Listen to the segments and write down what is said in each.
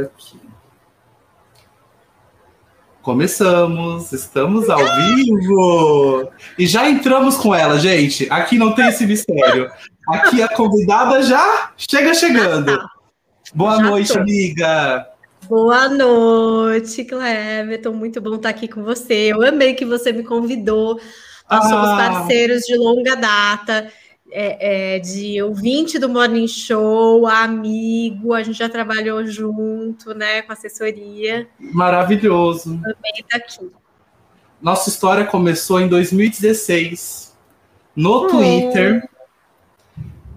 aqui. Começamos, estamos ao vivo! E já entramos com ela, gente. Aqui não tem esse mistério. Aqui a convidada já chega chegando. Boa já noite, tô. amiga. Boa noite, Cleverton. Muito bom estar aqui com você. Eu amei que você me convidou. Nós ah. somos parceiros de longa data é, é, de ouvinte do Morning Show, amigo, a gente já trabalhou junto, né, com assessoria. Maravilhoso. Também tá aqui. Nossa história começou em 2016 no hum. Twitter.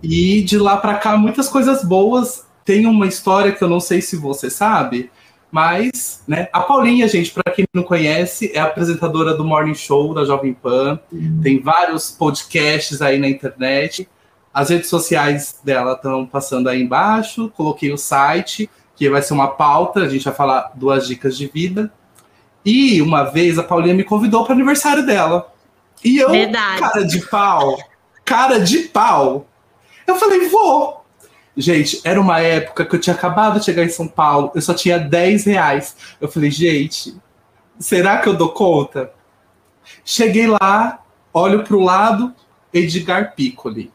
E de lá para cá muitas coisas boas. Tem uma história que eu não sei se você sabe, mas, né, a Paulinha, gente, para quem não conhece, é apresentadora do Morning Show da Jovem Pan. Uhum. Tem vários podcasts aí na internet. As redes sociais dela estão passando aí embaixo. Coloquei o site, que vai ser uma pauta. A gente vai falar duas dicas de vida. E uma vez a Paulinha me convidou para o aniversário dela. E eu, Verdade. cara de pau, cara de pau, eu falei, vou. Gente, era uma época que eu tinha acabado de chegar em São Paulo, eu só tinha 10 reais. Eu falei, gente, será que eu dou conta? Cheguei lá, olho para o lado, Edgar Piccoli.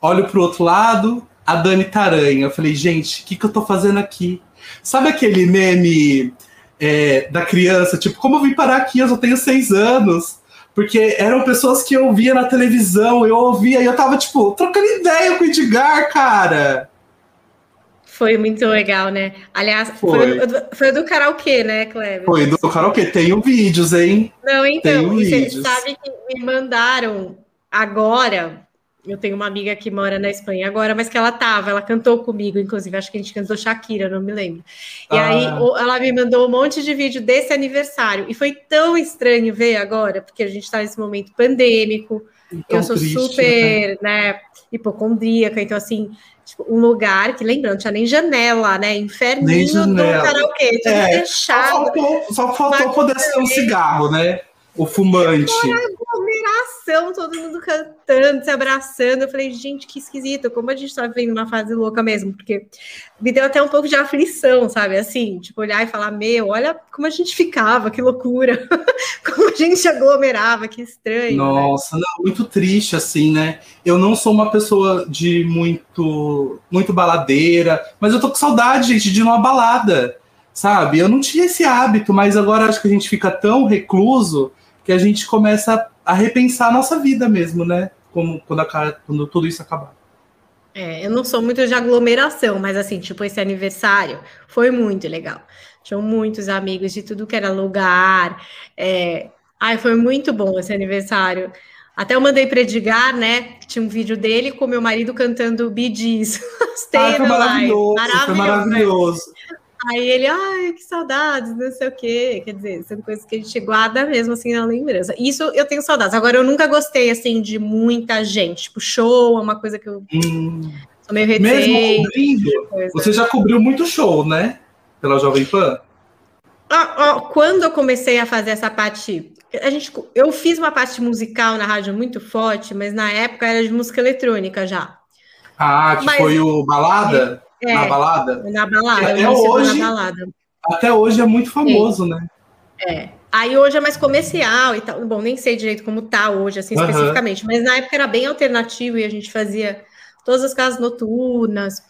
Olho para o outro lado, a Dani Taranha. Eu falei, gente, o que, que eu tô fazendo aqui? Sabe aquele meme é, da criança? Tipo, como eu vim parar aqui? Eu só tenho seis anos porque eram pessoas que eu via na televisão, eu ouvia e eu tava, tipo, trocando ideia com o Edgar, cara. Foi muito legal, né? Aliás, foi, foi, do, foi do karaokê, né, Cleber? Foi do karaokê. Tenho vídeos, hein? Não, então, você sabe que me mandaram agora eu tenho uma amiga que mora na Espanha agora, mas que ela tava, ela cantou comigo, inclusive, acho que a gente cantou Shakira, não me lembro. E ah. aí ela me mandou um monte de vídeo desse aniversário, e foi tão estranho ver agora, porque a gente está nesse momento pandêmico, eu sou triste, super, né, né hipocondríaca, então assim, tipo, um lugar que, lembrando, tinha nem janela, né, inferninho do karaokê, tudo é, fechado. Só faltou, só faltou poder ser um cigarro, né? o fumante. Fora aglomeração, todo mundo cantando, se abraçando. Eu falei, gente, que esquisito, como a gente tá vivendo uma fase louca mesmo, porque me deu até um pouco de aflição, sabe? Assim, tipo, olhar e falar, meu, olha como a gente ficava, que loucura, como a gente aglomerava, que estranho. Né? Nossa, né? não, muito triste, assim, né? Eu não sou uma pessoa de muito, muito baladeira, mas eu tô com saudade, gente, de ir numa balada. Sabe, eu não tinha esse hábito, mas agora acho que a gente fica tão recluso que a gente começa a repensar a nossa vida mesmo, né? Como quando, a, quando tudo isso acabar. É, eu não sou muito de aglomeração, mas assim, tipo, esse aniversário foi muito legal. Tinham muitos amigos de tudo que era lugar. É... Ai, foi muito bom esse aniversário. Até eu mandei para Edgar, né? Tinha um vídeo dele com meu marido cantando Bee Gees. Ah, foi maravilhoso, maravilhoso, foi maravilhoso. Aí ele, ai, que saudades, não sei o quê. Quer dizer, são coisas que a gente guarda mesmo assim na lembrança. Isso eu tenho saudades. Agora, eu nunca gostei assim de muita gente. Tipo, show é uma coisa que eu hum. sou meio reticente. Mesmo cobrindo, você já cobriu muito show, né? Pela Jovem Pan? Ah, quando eu comecei a fazer essa parte, a gente, eu fiz uma parte musical na rádio muito forte, mas na época era de música eletrônica já. Ah, que mas, foi o Balada? É, na balada? Na balada, até hoje, na balada. Até hoje é muito famoso, né? É. Aí hoje é mais comercial e tal. Bom, nem sei direito como tá hoje, assim, uhum. especificamente, mas na época era bem alternativo e a gente fazia todas as casas noturnas.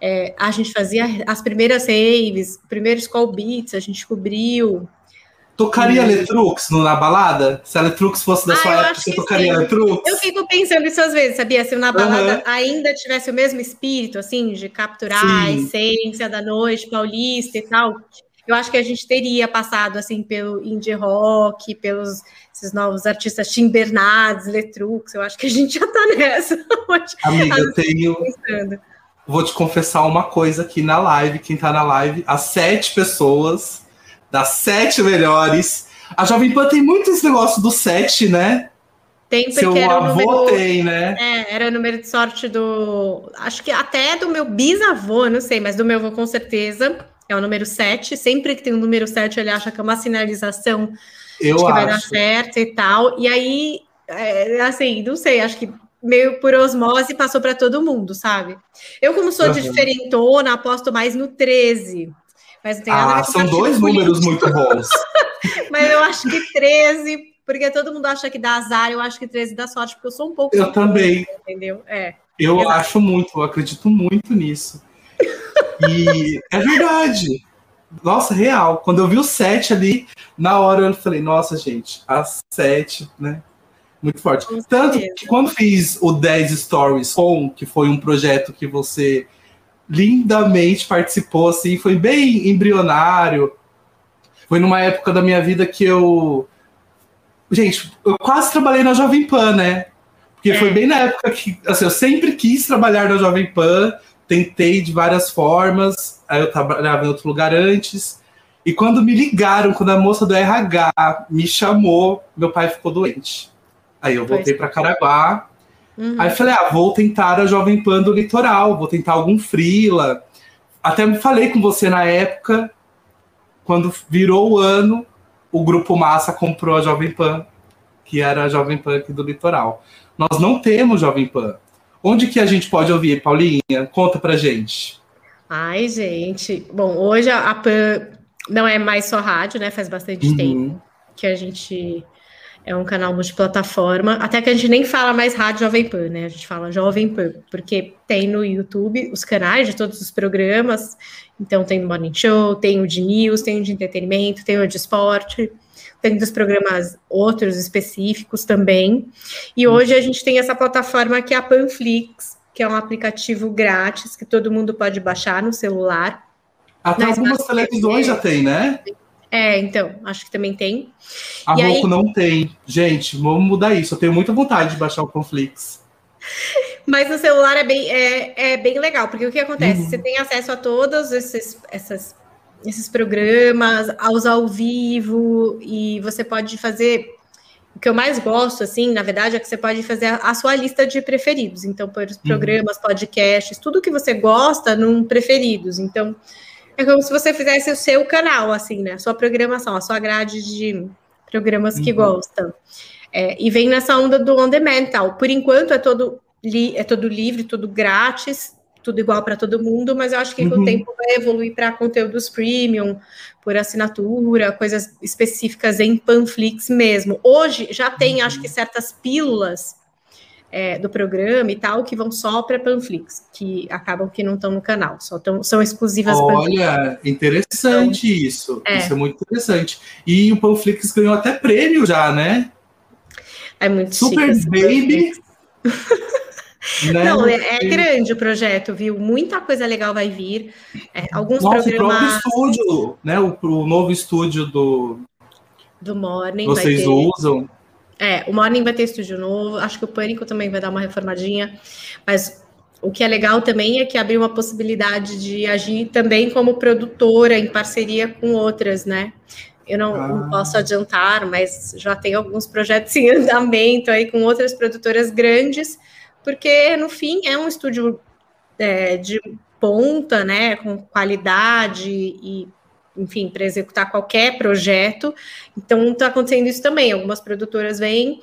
É, a gente fazia as primeiras raves, primeiros call beats, a gente cobriu. Tocaria Letrux na balada? Se a Letrux fosse da ah, sua época, você tocaria sim. Letrux? Eu fico pensando isso às vezes, sabia? Se na balada uhum. ainda tivesse o mesmo espírito, assim, de capturar sim. a essência da noite paulista e tal, eu acho que a gente teria passado, assim, pelo indie rock, pelos esses novos artistas Tim Bernardes, Letrux, eu acho que a gente já tá nessa. Amiga, eu tenho... Pensando. Vou te confessar uma coisa aqui na live, quem tá na live, as sete pessoas das sete melhores. A Jovem Pan tem muito esse negócio do sete, né? Tem, porque Seu era avô número, tem, né? É, era o número de sorte do. Acho que até do meu bisavô, não sei, mas do meu avô com certeza. É o número 7. Sempre que tem um número 7, ele acha que é uma sinalização Eu de que acho. vai dar certo e tal. E aí, é, assim, não sei, acho que meio por osmose passou para todo mundo, sabe? Eu, como sou uhum. diferentona, aposto mais no 13. Mas tem nada ah, são dois números muito bons. Mas eu acho que 13, porque todo mundo acha que dá azar, eu acho que 13 dá sorte, porque eu sou um pouco. Eu também. Entendeu? É. Eu acho muito, eu acredito muito nisso. E é verdade. Nossa, real. Quando eu vi o 7 ali, na hora eu falei, nossa, gente, a 7, né? Muito forte. Com Tanto que quando fiz o 10 Stories com, que foi um projeto que você lindamente participou, assim, foi bem embrionário. Foi numa época da minha vida que eu. Gente, eu quase trabalhei na Jovem Pan, né? Porque foi é. bem na época que. Assim, eu sempre quis trabalhar na Jovem Pan, tentei de várias formas, aí eu trabalhava em outro lugar antes. E quando me ligaram, quando a moça do RH me chamou, meu pai ficou doente. Aí eu voltei para Caraguá. Uhum. Aí falei, ah, vou tentar a Jovem Pan do Litoral, vou tentar algum frila. Até me falei com você na época, quando virou o ano, o Grupo Massa comprou a Jovem Pan, que era a Jovem Pan aqui do Litoral. Nós não temos Jovem Pan. Onde que a gente pode ouvir, Paulinha? Conta pra gente. Ai, gente. Bom, hoje a Pan não é mais só rádio, né? Faz bastante uhum. tempo que a gente é um canal multiplataforma, até que a gente nem fala mais Rádio Jovem Pan, né? A gente fala Jovem Pan, porque tem no YouTube os canais de todos os programas. Então tem o Morning Show, tem o de News, tem o de entretenimento, tem o de esporte, tem dos programas outros específicos também. E hoje a gente tem essa plataforma que é a Panflix, que é um aplicativo grátis que todo mundo pode baixar no celular. Até algumas televisões já tem, né? É, então, acho que também tem. A e Roku aí... não tem. Gente, vamos mudar isso. Eu tenho muita vontade de baixar o Conflix. Mas no celular é bem, é, é bem legal, porque o que acontece? Uhum. Você tem acesso a todos esses, essas, esses programas, aos ao vivo, e você pode fazer. O que eu mais gosto, assim, na verdade, é que você pode fazer a, a sua lista de preferidos. Então, por uhum. programas, uhum. podcasts, tudo que você gosta num preferidos. Então, é como se você fizesse o seu canal, assim, né? Sua programação, a sua grade de programas que uhum. gostam. É, e vem nessa onda do on demand tal. Por enquanto é todo, li, é todo livre, tudo grátis, tudo igual para todo mundo, mas eu acho que uhum. com o tempo vai evoluir para conteúdos premium, por assinatura, coisas específicas em Panflix mesmo. Hoje já tem, uhum. acho que certas pílulas é, do programa e tal, que vão só para Panflix, que acabam que não estão no canal, só tão, são exclusivas. Olha, interessante então, isso. É. Isso é muito interessante. E o Panflix ganhou até prêmio já, né? É muito Super chique, Baby. né? Não, é, é, grande o projeto, viu? Muita coisa legal vai vir. É, alguns Nossa, programas. O próprio estúdio, né? O, o novo estúdio do. Do Morning. Vocês usam. É, o Morning vai ter estúdio novo, acho que o Pânico também vai dar uma reformadinha, mas o que é legal também é que abriu uma possibilidade de agir também como produtora em parceria com outras, né? Eu não, ah. não, posso adiantar, mas já tem alguns projetos em andamento aí com outras produtoras grandes, porque no fim é um estúdio é, de ponta, né, com qualidade e enfim, para executar qualquer projeto. Então, está acontecendo isso também. Algumas produtoras vêm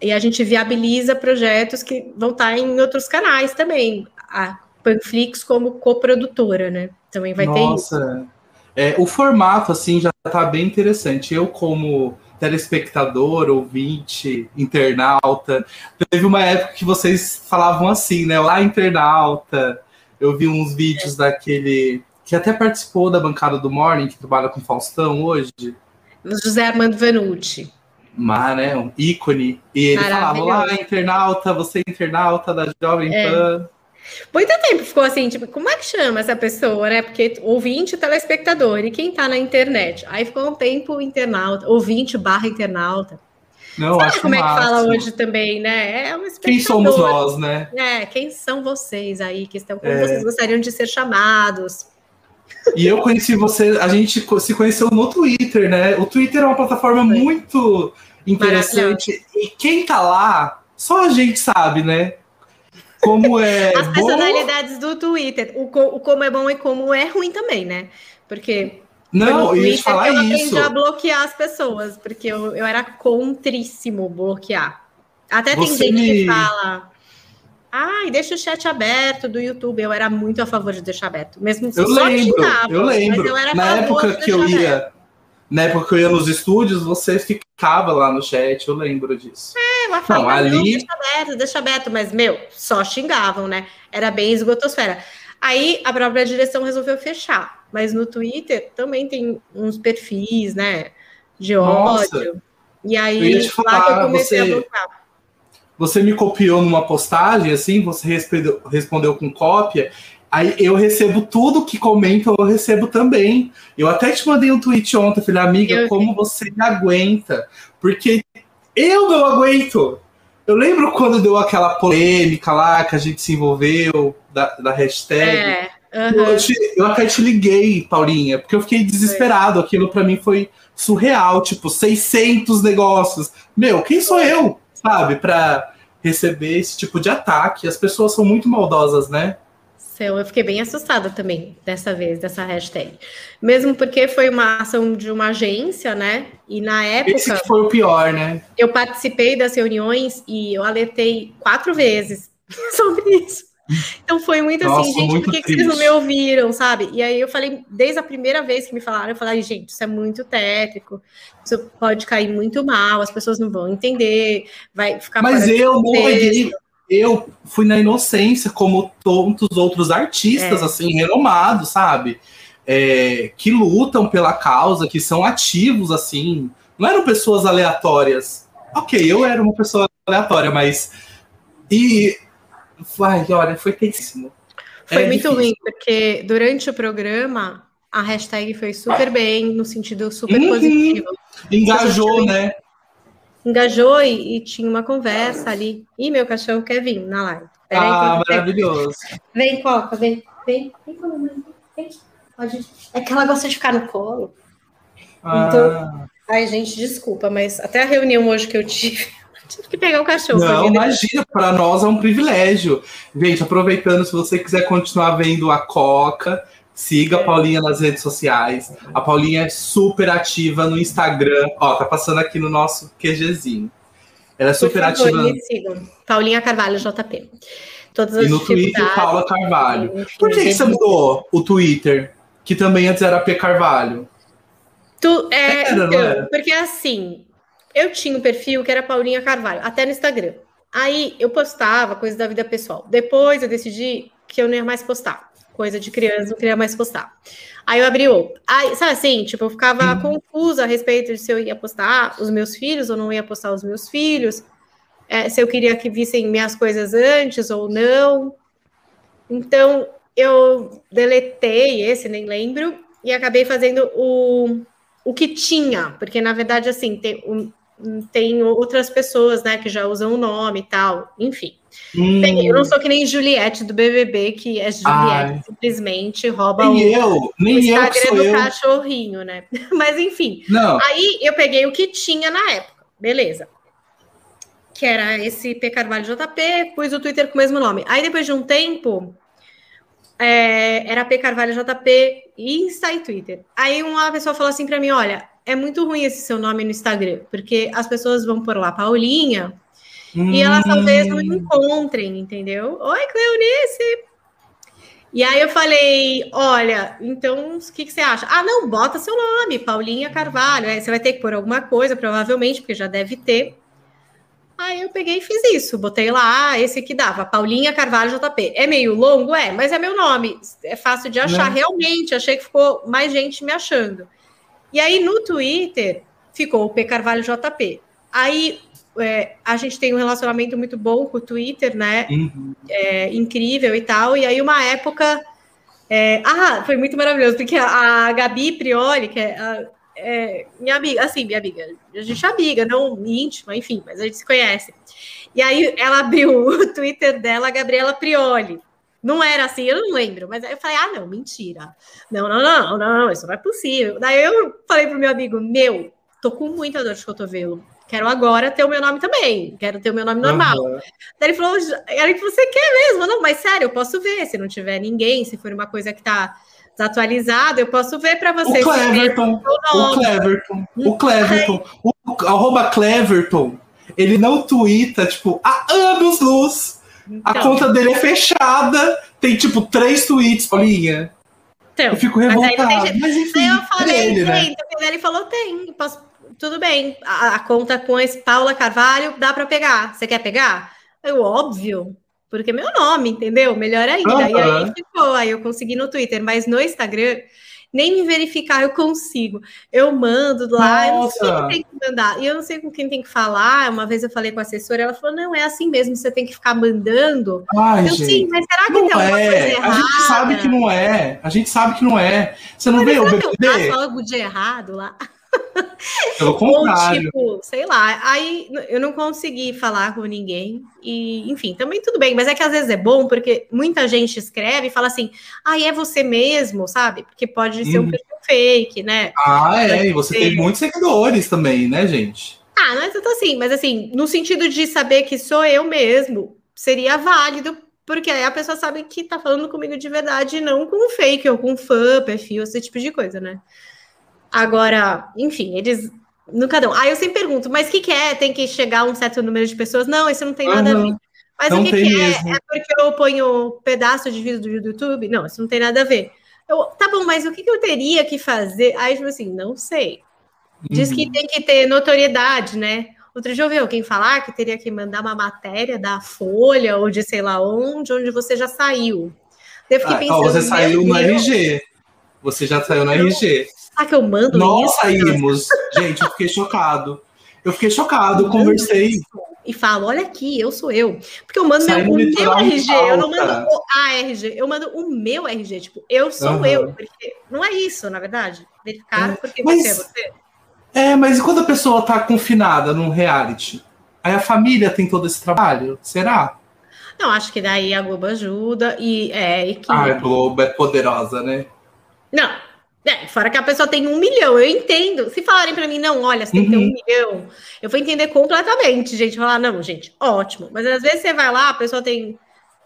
e a gente viabiliza projetos que vão estar tá em outros canais também. A Panflix como coprodutora, né? Também vai Nossa. ter isso. É, o formato, assim, já está bem interessante. Eu, como telespectador, ouvinte, internauta, teve uma época que vocês falavam assim, né? Lá, internauta. Eu vi uns vídeos daquele que até participou da bancada do Morning, que trabalha com Faustão hoje. José Armando Vanucci. Mas, né, um ícone. E ele falava, lá, internauta, você é internauta da Jovem é. Pan. Muito tempo ficou assim, tipo, como é que chama essa pessoa, né? Porque ouvinte, telespectador, e quem tá na internet? Aí ficou um tempo internauta, ouvinte barra internauta. Não, Sabe acho como máximo. é que fala hoje também, né? É um Quem somos nós, né? É, quem são vocês aí que estão, como é. vocês gostariam de ser chamados? E eu conheci você, a gente se conheceu no Twitter, né? O Twitter é uma plataforma muito interessante. E quem tá lá, só a gente sabe, né? Como é. As personalidades do Twitter. O, o como é bom e como é ruim também, né? Porque. Não, eu ia falar eu isso. A bloquear as pessoas, porque eu, eu era contríssimo bloquear. Até tem você gente me... que fala Ai, deixa o chat aberto do YouTube. Eu era muito a favor de deixar aberto. Mesmo eu lembro, eu lembro. Eu na época que eu ia. Aberto. Na época que eu ia nos estúdios, você ficava lá no chat, eu lembro disso. É, ela falava, não, ali... Deixa aberto, deixa aberto, mas, meu, só xingavam, né? Era bem esgotosfera. Aí a própria direção resolveu fechar. Mas no Twitter também tem uns perfis, né? De Nossa, ódio. E aí, falar, lá que eu comecei você, a voltar. Você me copiou numa postagem, assim, você respondeu, respondeu com cópia. Aí eu recebo tudo que comentam, eu recebo também. Eu até te mandei um tweet ontem, falei, amiga, eu como você me aguenta? Porque eu não aguento. Eu lembro quando deu aquela polêmica lá que a gente se envolveu da, da hashtag. É, eu, te, eu, até te liguei, Paulinha, porque eu fiquei desesperado. Aquilo para mim foi surreal, tipo, 600 negócios. Meu, quem sou eu, sabe, para receber esse tipo de ataque? As pessoas são muito maldosas, né? Eu fiquei bem assustada também dessa vez, dessa hashtag. Mesmo porque foi uma ação de uma agência, né? E na época. Esse foi o pior, né? Eu participei das reuniões e eu alertei quatro vezes sobre isso. Então foi muito assim, Nossa, assim, gente, muito por que, que, vocês não me ouviram, sabe? E aí eu falei, desde a primeira vez que me falaram, eu falei, gente, isso é muito tétrico, isso pode cair muito mal, as pessoas não vão entender, vai ficar. Mas eu não peguei, eu fui na inocência, como tantos outros artistas, é. assim, renomados, sabe? É, que lutam pela causa, que são ativos, assim. Não eram pessoas aleatórias. Ok, eu era uma pessoa aleatória, mas. E. Ai, olha, foi péssimo. Foi é muito difícil. ruim, porque durante o programa a hashtag foi super bem, no sentido super uhum. positivo. Engajou, né? engajou e, e, tinha uma conversa ali. E meu cachorro quer vir na live. Pera ah, aí, maravilhoso. Vem, Coca, vem, vem, vem, vem, vem. Pode... É que ela gosta de ficar no colo. Ah. Então, ai, gente, desculpa, mas até a reunião hoje que eu tive, tive que pegar o cachorro. Não, imagina, para nós é um privilégio. Gente, aproveitando, se você quiser continuar vendo a Coca, Siga a Paulinha nas redes sociais. A Paulinha é super ativa no Instagram. Ó, tá passando aqui no nosso QGzinho. Ela é super favor, ativa. Me sigam. Paulinha Carvalho JP. Todas as e no Twitter, Paula Carvalho. Por que, que você mudou o Twitter? Que também antes era P Carvalho. Tu, é, era, então, porque assim, eu tinha um perfil que era Paulinha Carvalho, até no Instagram. Aí eu postava coisas da vida pessoal. Depois eu decidi que eu não ia mais postar coisa de criança, não queria mais postar. Aí eu abri outro. Aí, sabe assim, tipo, eu ficava uhum. confusa a respeito de se eu ia postar os meus filhos ou não ia postar os meus filhos, é, se eu queria que vissem minhas coisas antes ou não. Então, eu deletei esse, nem lembro, e acabei fazendo o, o que tinha, porque na verdade, assim, tem, tem outras pessoas, né, que já usam o nome e tal, enfim. Hum. Eu não sou que nem Juliette do BBB, que é Juliette, Ai. simplesmente rouba nem o, eu, nem o Instagram eu do eu. cachorrinho, né? Mas enfim. Não. Aí eu peguei o que tinha na época, beleza. Que era esse P Carvalho JP, pus o Twitter com o mesmo nome. Aí depois de um tempo, é, era P Carvalho JP, Insta e Twitter. Aí uma pessoa falou assim para mim: olha, é muito ruim esse seu nome no Instagram, porque as pessoas vão por lá Paulinha Hum. E elas talvez não hum. encontrem, entendeu? Oi, Cleonice! E aí eu falei, olha, então o que, que, você acha? Ah, não, bota seu nome, Paulinha Carvalho. Aí você vai ter que pôr alguma coisa, provavelmente, porque já deve ter. Aí eu peguei e fiz isso, botei lá esse que dava, Paulinha Carvalho JP. É meio longo, é, mas é meu nome, é fácil de achar. Não. Realmente, achei que ficou mais gente me achando. E aí no Twitter ficou o P Carvalho JP. Aí é, a gente tem um relacionamento muito bom com o Twitter, né? Uhum. É, incrível e tal. E aí, uma época. É, ah, foi muito maravilhoso, porque a, a Gabi Prioli, que é, a, é, minha amiga, assim, minha amiga, a gente é amiga, não íntima, enfim, mas a gente se conhece. E aí ela abriu o Twitter dela, Gabriela Prioli. Não era assim, eu não lembro, mas aí eu falei: ah, não, mentira. Não, não, não, não, isso não é possível. Daí eu falei pro meu amigo: meu, tô com muita dor de cotovelo Quero agora ter o meu nome também. Quero ter o meu nome normal. Uhum. Daí ele falou: Eric, você quer mesmo? Não, mas sério, eu posso ver. Se não tiver ninguém, se for uma coisa que tá desatualizada, eu posso ver para você. O Cleverton, o Cleverton, o Cleverton, o arroba Cleverton, ele não twitta, tipo, há anos luz Então. A conta dele é fechada, tem tipo três tweets, Paulinha. Então, eu fico revoltado. Mas, aí, mas enfim, aí eu falei, ele, né? então, ele falou, tem, posso, tudo bem. A, a, conta com esse Paula Carvalho dá para pegar. Você quer pegar? Eu, óbvio, porque é meu nome, entendeu? Melhor ainda. Uhum. E aí ficou, aí eu consegui no Twitter, mas no Instagram nem me verificar eu consigo. Eu mando lá, eu não sei quem tem que mandar. E eu não sei com quem tem que falar. Uma vez eu falei com a assessora, ela falou: não, é assim mesmo, você tem que ficar mandando. Ai, eu, gente, sim, mas será que não tem alguma é. coisa errada? A gente sabe que não é. A gente sabe que não é. Você não mas vê o BBB? Eu faço algo de errado lá. Pelo contrário. Ou, tipo, sei lá, aí eu não consegui falar com ninguém. E, enfim, também tudo bem, mas é que às vezes é bom, porque muita gente escreve e fala assim, ah, é você mesmo, sabe? Porque pode ser um uhum. perfil fake, né? Ah, é, e você tem muitos seguidores também, né, gente? Ah, não é tanto assim, mas assim, no sentido de saber que sou eu mesmo, seria válido, porque aí a pessoa sabe que tá falando comigo de verdade, não com fake ou com fã, perfil, esse tipo de coisa, né? Agora, enfim, eles nunca dão. Aí eu sempre pergunto, mas o que, que, é? Tem que chegar a um certo número de pessoas? Não, isso não tem nada a ver. Mas não o que, que é? É porque eu ponho um pedaço de vídeo do YouTube? Não, isso não tem nada a ver. Eu, tá bom, mas o que, que eu teria que fazer? Aí, tipo assim, não sei. Diz uhum. que tem que ter notoriedade, né? Outro dia eu vi alguém falar que teria que mandar uma matéria da Folha ou de sei lá onde, onde você já saiu. Eu fiquei ah, pensando. Você saiu no RG. Você já saiu no RG. Ah, que eu mando Nós isso? saímos. Gente, eu fiquei chocado. Eu fiquei chocado, eu conversei. E falo, olha aqui, eu sou eu. Porque eu mando meu, o meu RG, eu não mando o ARG, eu mando o meu RG, tipo, eu sou uhum. eu. Porque não é isso, na verdade. Verificar é. porque mas, você é você. É, mas e quando a pessoa tá confinada num reality? Aí a família tem todo esse trabalho? Será? Não, acho que daí a Globo ajuda e é. Ah, a Globo é poderosa, né? Não, é, fora que a pessoa tem um milhão, eu entendo. Se falarem para mim, não, olha, você tem que ter um uhum. milhão, eu vou entender completamente, gente. Falar, não, gente, ótimo. Mas às vezes você vai lá, a pessoa tem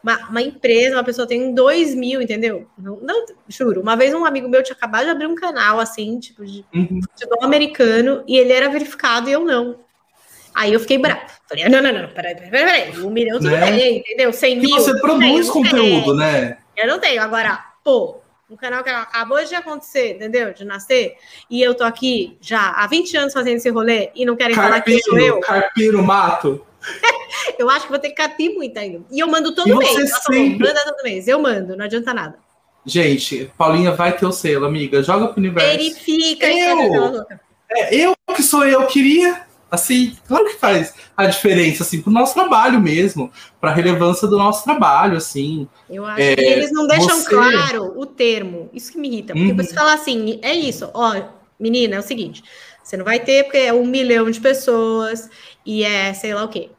uma, uma empresa, uma pessoa tem dois mil, entendeu? Não, não, juro. Uma vez um amigo meu tinha acabado de abrir um canal assim, tipo, de uhum. futebol americano, e ele era verificado e eu não. Aí eu fiquei bravo. Falei, não, não, não, peraí, peraí, peraí. Um milhão tudo né? bem, entendeu? Cem mil. você produz conteúdo, né? Eu não tenho. Agora, pô, um canal que acabou de acontecer, entendeu? De nascer, e eu tô aqui já há 20 anos fazendo esse rolê e não querem carpino, falar que sou eu. Carpino, mato. eu acho que vou ter que carpir muito ainda. E eu mando todo mês. Nossa, sempre... Manda todo mês. Eu mando, não adianta nada. Gente, Paulinha vai ter o selo, amiga. Joga pro universo. Verifica. Eu, é, eu que sou eu, queria assim, claro que faz a diferença, assim, pro nosso trabalho mesmo, para a relevância do nosso trabalho, assim. Eu acho é, que eles não deixam você... claro o termo, isso que me irrita, porque uhum. você fala assim, é isso, ó, menina, é o seguinte, você não vai ter porque é um milhão de pessoas e é sei lá o quê.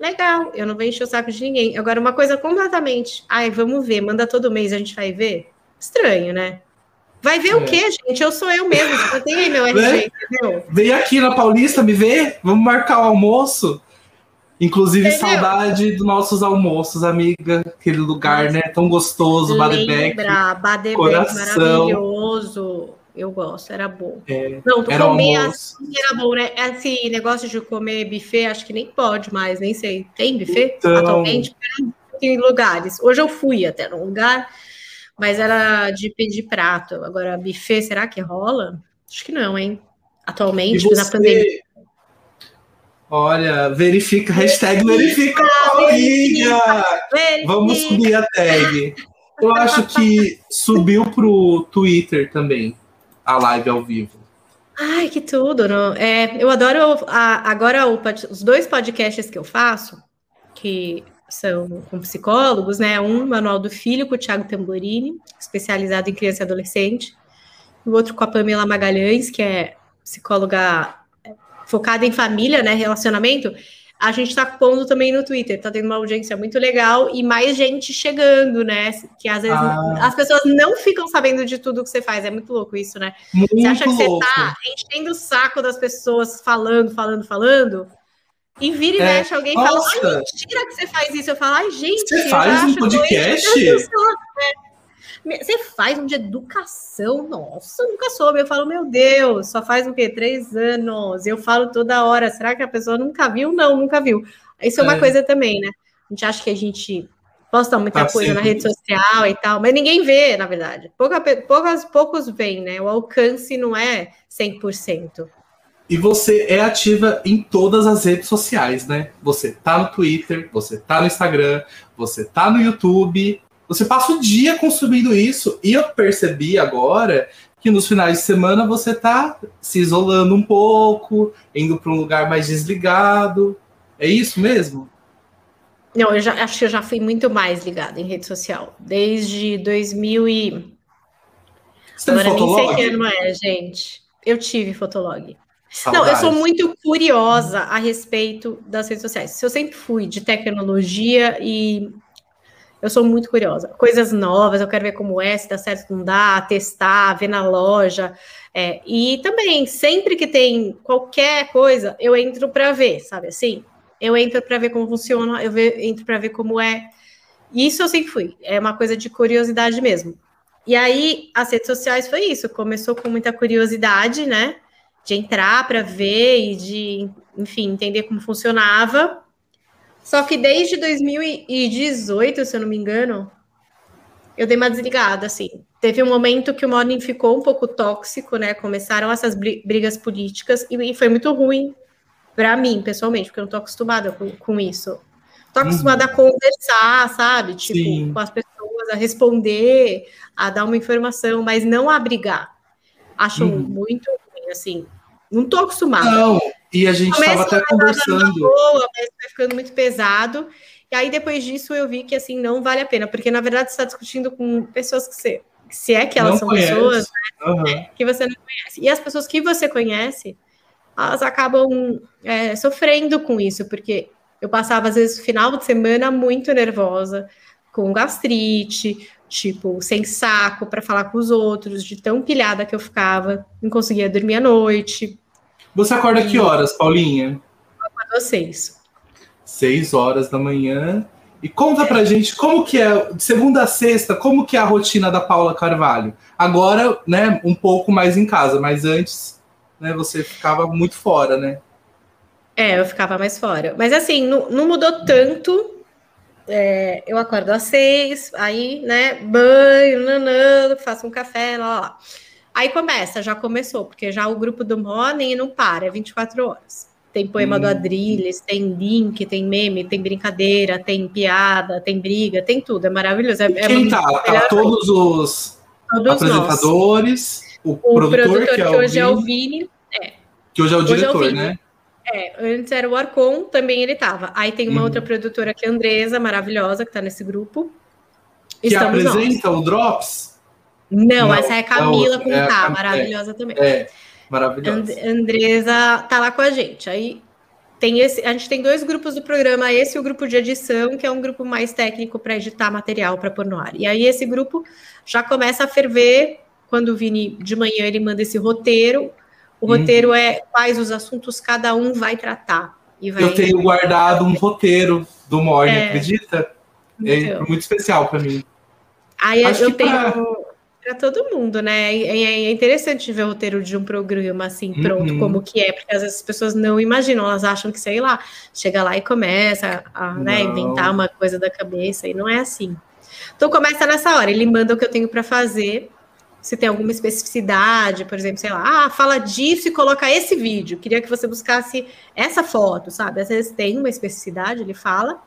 Legal, eu não vou encher o saco de ninguém. Agora, uma coisa completamente, ai, vamos ver, manda todo mês, a gente vai ver. Estranho, né? Vai ver é. o quê, gente? Eu sou eu mesmo. Eu tenho meu RG, né? entendeu? Vem aqui na Paulista me ver. Vamos marcar o almoço. Inclusive, entendeu? saudade dos nossos almoços, amiga. Aquele lugar, Nossa. né? Tão gostoso, Badebeck. Badebeck, maravilhoso. Eu gosto, era bom. É, não, tu comer assim era bom, né? Esse negócio de comer buffet, acho que nem pode mais, nem sei. Tem buffet então... atualmente? Em lugares. Hoje eu fui até num lugar mas era de pedir prato. Agora, buffet, será que rola? Acho que não, hein? Atualmente, você... na pandemia. Olha, verifica, hashtag verifica, Paulinha! Vamos subir a tag. Eu acho que subiu pro Twitter também, a live ao vivo. Ai, que tudo! Não? É, eu adoro a, agora o, os dois podcasts que eu faço, que são com psicólogos, né? Um, Manual do Filho, com o Thiago Tamborini, especializado em criança e adolescente. O outro com a Pamela Magalhães, que é psicóloga é, focada em família, né? Relacionamento. A gente está pondo também no Twitter, tá tendo uma audiência muito legal e mais gente chegando, né? Que às vezes ah. as pessoas não ficam sabendo de tudo que você faz. É muito louco isso, né? Muito você acha que você tá enchendo o saco das pessoas falando, falando, falando, e vira e é, mexe, alguém nossa. fala, ai, mentira que você faz isso. Eu falo, ai, gente. Você faz um podcast? É. Você faz um de educação? Nossa, nunca soube. Eu falo, meu Deus, só faz o quê? Três anos. Eu falo toda hora. Será que a pessoa nunca viu? Não, nunca viu. Isso é uma é. coisa também, né? gente acha que a gente posta muita tá coisa na rede social e tal, mas ninguém vê, na verdade. Pouca, poucas, poucos veem, né? O alcance não é 100%. E você é ativa em todas as redes sociais, né? Você tá no Twitter, você tá no Instagram, você tá no YouTube. Você passa o dia consumindo isso. E eu percebi agora que nos finais de semana você tá se isolando um pouco, indo para um lugar mais desligado. É isso mesmo? Não, eu já acho que eu já fui muito mais ligada em rede social. Desde 2000 e... Você Agora nem sei que ano é, gente. Eu tive Fotolog. Saudades. Não, eu sou muito curiosa a respeito das redes sociais. Eu sempre fui de tecnologia e eu sou muito curiosa. Coisas novas, eu quero ver como é, se dá certo, se não dá, testar, ver na loja. É, e também, sempre que tem qualquer coisa, eu entro para ver, sabe assim? Eu entro para ver como funciona, eu entro para ver como é. Isso eu sempre fui. É uma coisa de curiosidade mesmo. E aí, as redes sociais foi isso. Começou com muita curiosidade, né? De entrar para ver e de, enfim, entender como funcionava. Só que desde 2018, se eu não me engano, eu dei uma desligada, assim. Teve um momento que o Morning ficou um pouco tóxico, né? Começaram essas brigas políticas e foi muito ruim para mim, pessoalmente, porque eu não tô acostumada com, com isso. Tô acostumada uhum. a conversar, sabe? Tipo, Sim. com as pessoas, a responder, a dar uma informação, mas não a brigar. Acho uhum. muito assim. Não tô acostumada. Não, e a gente estava até conversando. Boa, mas vai ficando muito pesado. E aí, depois disso, eu vi que, assim, não vale a pena, porque, na verdade, você está discutindo com pessoas que você... Se é que elas não são conhece. pessoas né, uhum. que você não conhece. E as pessoas que você conhece, elas acabam é, sofrendo com isso, porque eu passava, às vezes, final de semana muito nervosa, com gastrite, tipo, sem saco para falar com os outros, de tão pilhada que eu ficava, não conseguia dormir à noite. Você acorda e... que horas, Paulinha? Eu acordo às seis. Seis horas da manhã. E conta pra gente como que é, de segunda a sexta, como que é a rotina da Paula Carvalho? Agora, né, um pouco mais em casa, mas antes né, você ficava muito fora, né? É, eu ficava mais fora. Mas assim, não, não mudou tanto. É, eu acordo às seis, aí, né, banho, nanã, faço um café, lá, lá. Aí começa, já começou, porque já o grupo do Morning não para, é 24 horas. Tem poema hum. do Adrilles, tem link, tem meme, tem brincadeira, tem piada, tem briga, tem tudo, é maravilhoso. É, é quem tá? Tá todos os todos apresentadores, nós. o, o produtor, produtor, que, é que hoje é o Vini, é. Que hoje é o hoje diretor, é o né? É, antes era o Arcon, também ele estava. Aí tem uma uhum. outra produtora que é a Andresa, maravilhosa, que está nesse grupo. Que Estamos apresenta nós. o Drops? Não, Não, essa é a Camila com é K, maravilhosa é, também. É, maravilhosa. And, Andresa tá lá com a gente. Aí tem esse, a gente tem dois grupos do programa, esse e o grupo de edição, que é um grupo mais técnico para editar material para pôr no ar. E aí esse grupo já começa a ferver quando o Vini de manhã ele manda esse roteiro, o uhum. roteiro é quais os assuntos cada um vai tratar. Vai... Eu tenho guardado um roteiro do Morning, é, acredita? É muito especial para mim. Aí Acho eu tenho para todo mundo, né? É, é, interessante ver o roteiro de um programa assim pronto, uhum. como que é, porque às vezes as pessoas não imaginam, elas acham que, sei lá, chega lá e começa a né, inventar uma coisa da cabeça, e não é assim. Então começa nessa hora, ele manda o que eu tenho para fazer, se tem alguma especificidade, por exemplo, sei lá, ah, fala disso e coloca esse vídeo. Queria que você buscasse essa foto, sabe? Às vezes tem uma especificidade, ele fala.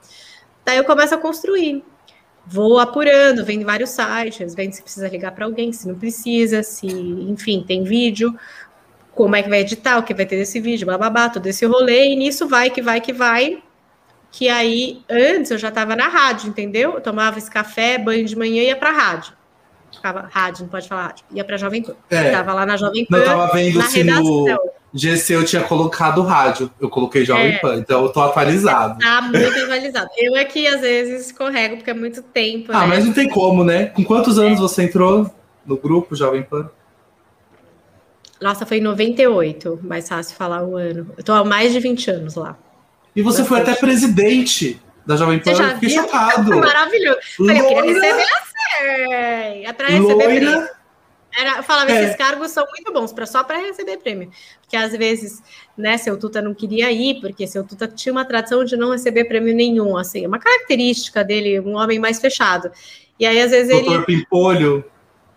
Daí eu começo a construir. Vou apurando, vendo vários sites, vendo se precisa ligar para alguém, se não precisa, se, enfim, tem vídeo, como é que vai editar, o que vai ter desse vídeo, bababá, todo esse rolê, e nisso vai, que vai, que vai. Que aí, antes eu já estava na rádio, entendeu? Eu tomava esse café, banho de manhã e ia para a rádio ficava rádio, não pode falar rádio, ia para Jovem Pan. É, tava lá na Jovem Pan. Eu tava vendo se redação. no GC eu tinha colocado rádio, eu coloquei Jovem é, Pan, então eu tô atualizado. Tá muito atualizado. Eu é que às vezes escorrego, porque é muito tempo. Ah, né? mas não tem como, né? Com quantos anos é. você entrou no grupo Jovem Pan? Nossa, foi em 98, mais fácil falar o ano. Eu tô há mais de 20 anos lá. E você Bastante. foi até presidente da Jovem Pan, eu fiquei chocado. Maravilhoso. Falei, eu queria receber a é, é para receber Loira, Era, eu falava, é. esses cargos são muito bons, pra, só para receber prêmio. Porque às vezes, né, seu Tuta não queria ir, porque seu Tuta tinha uma tradição de não receber prêmio nenhum, assim, uma característica dele, um homem mais fechado. E aí, às vezes, Doutor ele. Pimpolho.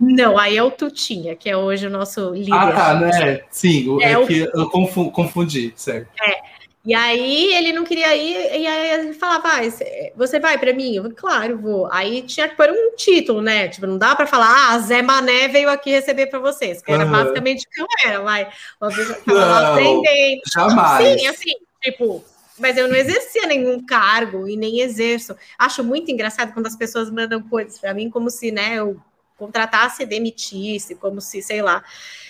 Não, aí é o Tutinha, que é hoje o nosso líder. Ah, tá, né? Sim, é, é que eu confundi, certo. É. E aí ele não queria ir, e aí ele falava, ah, você vai para mim? Eu falei, claro, vou. Aí tinha que pôr um título, né? Tipo, não dá para falar, ah, Zé Mané veio aqui receber para vocês, que era uhum. basicamente o que eu era, vai. Uma tava aprendendo. Jamais. Sim, assim, tipo, mas eu não exercia nenhum cargo e nem exerço. Acho muito engraçado quando as pessoas mandam coisas para mim como se, né, eu contratasse e demitisse, como se, sei lá.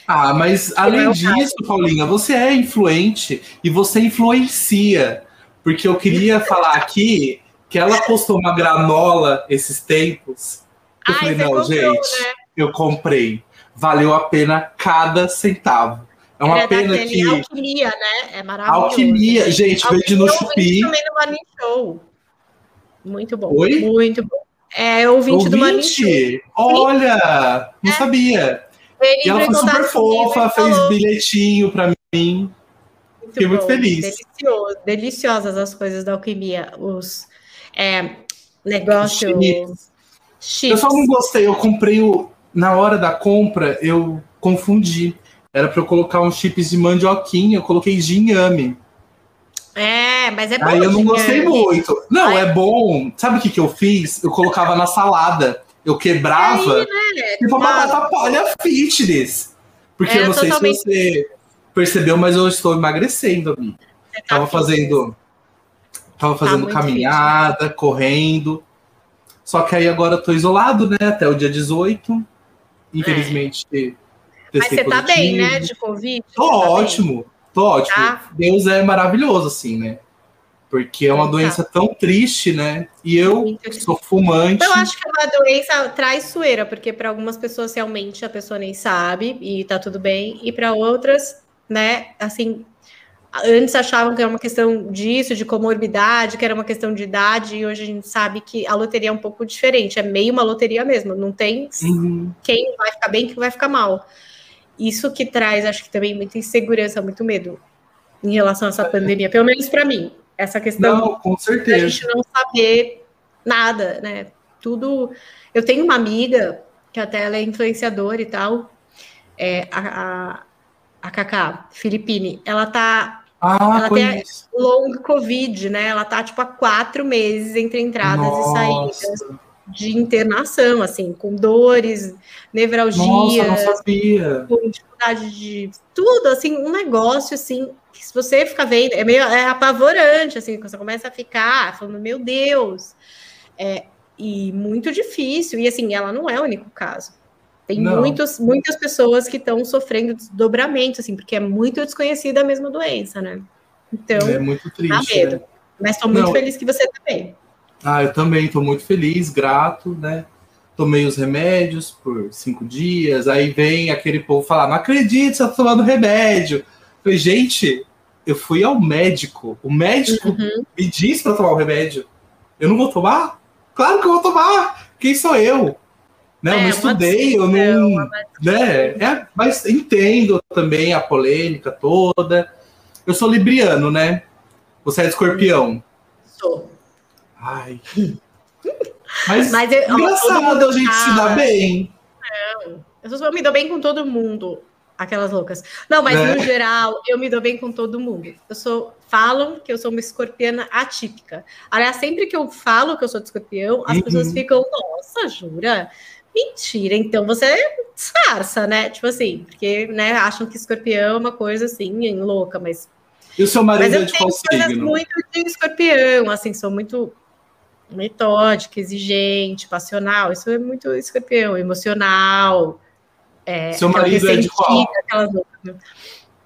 Ah, mas além é disso, Paulinha, você é influente e você influencia. Porque eu queria falar aqui que ela postou uma granola esses tempos. Eu Ai, falei, não, comprou, gente, né? eu comprei. Valeu a pena cada centavo. É uma é pena que. Alquimia, né? É maravilhoso. Alquimia, gente, vende no Chupi. também no Morning Show. Muito bom. Oi? Muito bom. É ouvinte, ouvinte? do Show. Olha, não é. sabia. Ele e ela foi super fofa, fez falou. bilhetinho para mim. Muito Fiquei bom, muito feliz. Delicioso, deliciosas as coisas da alquimia, os é, negócios. Chips. Chips. Eu só não gostei, eu comprei o. Na hora da compra, eu confundi. Era para eu colocar uns chips de mandioquinha, eu coloquei de inhame. É, mas é bom. Aí eu não gostei muito. Não, Ai. é bom. Sabe o que, que eu fiz? Eu colocava na salada eu quebrava aí, né? tipo uma batata palha fitness. Porque é, eu não totalmente... sei se você percebeu, mas eu estou emagrecendo, amiga. Tá tava fazendo. Tava tá fazendo tá caminhada, fitness. correndo. Só que aí agora eu tô isolado, né? Até o dia 18. Infelizmente. É. Mas você positivo. tá bem, né? De Covid? Tô tá ótimo, bem? Tô ótimo. Tá. Deus é maravilhoso, assim, né? Porque é uma doença tão triste, né? E eu sou fumante. Eu acho que é uma doença traiçoeira, porque para algumas pessoas realmente a pessoa nem sabe e tá tudo bem, e para outras, né, assim, antes achavam que era uma questão disso, de comorbidade, que era uma questão de idade, e hoje a gente sabe que a loteria é um pouco diferente, é meio uma loteria mesmo, não tem uhum. quem vai ficar bem, quem vai ficar mal. Isso que traz, acho que também muita insegurança, muito medo em relação a essa pandemia, pelo menos para mim. Essa questão não, com certeza. a gente não saber nada, né? Tudo. Eu tenho uma amiga que até ela é influenciadora e tal, é, a, a, a Cacá Filipine. Ela tá. Ah, ela tem long Covid, né? Ela tá tipo há quatro meses entre entradas Nossa. e saídas de internação, assim, com dores, nevralgia, Nossa, com dificuldade de tudo, assim, um negócio assim que se você ficar vendo, é meio é apavorante, assim, você começa a ficar falando, meu Deus, é, e muito difícil, e assim, ela não é o único caso. Tem muitos, muitas pessoas que estão sofrendo desdobramento, assim, porque é muito desconhecida a mesma doença, né? Então, é muito triste. medo. Né? Mas estou muito não. feliz que você também. Ah, eu também estou muito feliz, grato, né? Tomei os remédios por cinco dias, aí vem aquele povo falar, não acredito, você está tomando remédio. Eu falei, gente, eu fui ao médico. O médico uhum. me disse para tomar o remédio. Eu não vou tomar? Claro que eu vou tomar. Quem sou eu? Né? É, eu não estudei, eu não. Né? É, mas entendo também a polêmica toda. Eu sou libriano, né? Você é escorpião. Sou. Ai. Mas, mas eu, engraçado a gente se dar bem. Não, eu me dou bem com todo mundo. Aquelas loucas. Não, mas é. no geral, eu me dou bem com todo mundo. Eu sou. Falam que eu sou uma escorpiana atípica. Aliás, sempre que eu falo que eu sou de escorpião, as uhum. pessoas ficam, nossa, jura? Mentira, então você disfarça, né? Tipo assim, porque né, acham que escorpião é uma coisa assim, louca, mas. E o seu marido mas é de qual signo? muito de escorpião, assim, sou muito metódica, exigente, passional. Isso é muito escorpião, emocional. É, Seu marido é de qual?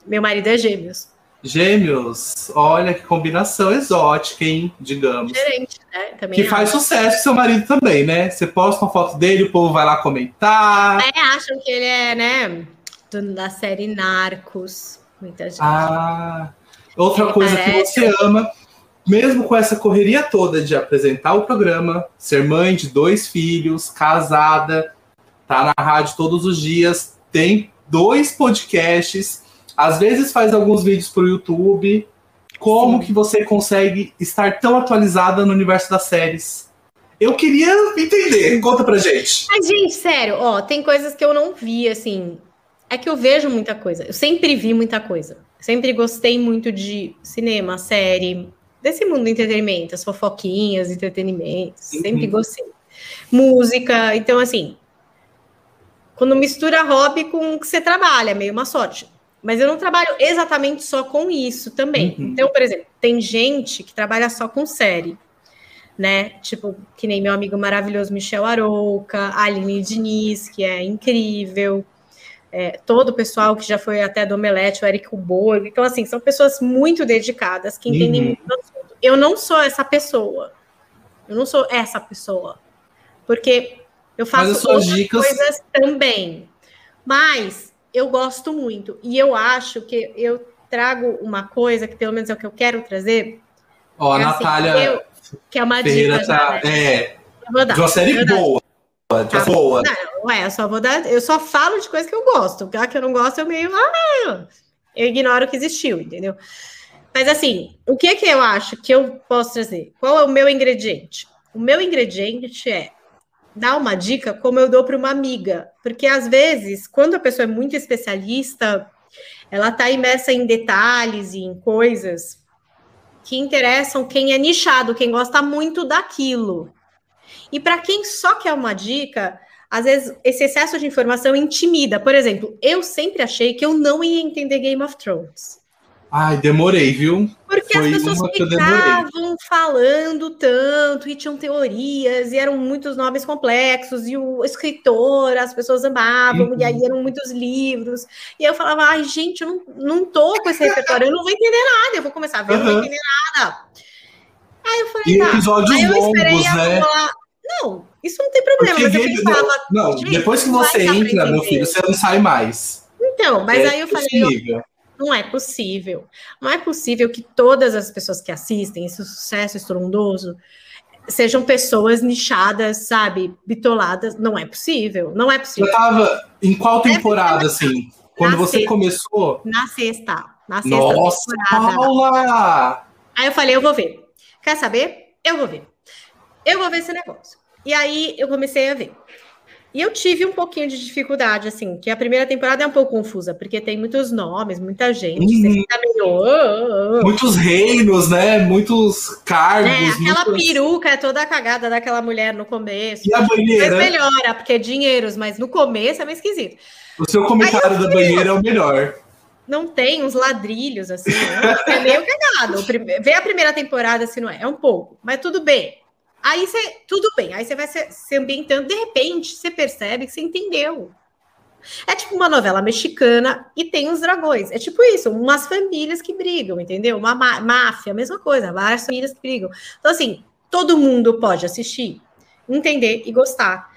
Meu marido é gêmeos. Gêmeos, olha que combinação exótica, hein? Digamos. Diferente, né? Também que faz sucesso seu marido também, né? Você posta uma foto dele, o povo vai lá comentar. É, acham que ele é, né? Da série Narcos. Muita gente. Ah, outra ele coisa parece... que você ama, mesmo com essa correria toda de apresentar o programa, ser mãe de dois filhos, casada, tá na rádio todos os dias, tem dois podcasts, às vezes faz alguns vídeos para o YouTube. Como Sim. que você consegue estar tão atualizada no universo das séries? Eu queria entender. Conta pra gente. Mas, gente, sério, ó, tem coisas que eu não vi, assim. É que eu vejo muita coisa. Eu sempre vi muita coisa. Sempre gostei muito de cinema, série, desse mundo do entretenimento, as fofoquinhas, entretenimento. Sempre uhum. gostei. Música. Então, assim, quando mistura hobby com o que você trabalha, meio uma sorte. Mas eu não trabalho exatamente só com isso também. Uhum. Então, por exemplo, tem gente que trabalha só com série né? Tipo, que nem meu amigo maravilhoso Michel Arouca, Aline Diniz, que é incrível, é, todo o pessoal que já foi até do Omelete, o Eric Borgo. Então, assim, são pessoas muito dedicadas, que entendem uhum. muito do assunto. Eu não sou essa pessoa. Eu não sou essa pessoa. Porque eu faço outras dicas... coisas também. Mas eu gosto muito. E eu acho que eu trago uma coisa que, pelo menos, é o que eu quero trazer. Ó, é a assim, Natália. Eu, que é uma Ferreira dica. Tá, já, né? É. De uma série boa. Tá, boa. Não, é, eu só vou dar. Eu só falo de coisas que eu gosto. A que eu não gosto, eu meio. Ah, eu ignoro que existiu, entendeu? Mas assim, o que é que eu acho que eu posso trazer? Qual é o meu ingrediente? O meu ingrediente é dar uma dica como eu dou para uma amiga. Porque às vezes, quando a pessoa é muito especialista, ela está imersa em detalhes e em coisas que interessam quem é nichado, quem gosta muito daquilo. E para quem só quer uma dica, às vezes esse excesso de informação intimida. Por exemplo, eu sempre achei que eu não ia entender Game of Thrones. Ai, demorei, viu? Porque Foi as pessoas ficavam falando tanto e tinham teorias, e eram muitos nomes complexos, e o escritor, as pessoas amavam, uhum. e aí uhum. eram muitos livros. E eu falava, ai, gente, eu não, não tô com esse repertório, eu não vou entender nada, eu vou começar a ver, uhum. eu não vou entender nada. Aí eu falei, e tá. episódios aí eu longos, né? Falar, não, isso não tem problema, Porque mas eu pensava. Não, depois que você entra, meu filho, você não sai mais. Então, mas é aí eu falei, não é possível. Não é possível que todas as pessoas que assistem esse sucesso estrondoso sejam pessoas nichadas, sabe, bitoladas. Não é possível. Não é possível. Eu tava em qual temporada, assim? Quando você sexta. começou? Na sexta. Na sexta Nossa, temporada. Paula! Aí eu falei, eu vou ver. Quer saber? Eu vou ver. Eu vou ver esse negócio. E aí eu comecei a ver. E eu tive um pouquinho de dificuldade, assim, que a primeira temporada é um pouco confusa, porque tem muitos nomes, muita gente, uhum. meio, oh, oh, oh. Muitos reinos, né? Muitos cargos. É, aquela muitos... peruca é toda cagada daquela mulher no começo. E a banheira? Mas melhora, porque é dinheiros, mas no começo é meio esquisito. O seu comentário da banheira é o melhor. Não tem uns ladrilhos, assim, né? é meio cagado. Vê a primeira temporada, assim, não é? É um pouco, mas tudo bem. Aí você, tudo bem, aí você vai se, se ambientando, de repente você percebe que você entendeu. É tipo uma novela mexicana e tem os dragões. É tipo isso, umas famílias que brigam, entendeu? Uma máfia, mesma coisa, várias famílias que brigam. Então, assim, todo mundo pode assistir, entender e gostar.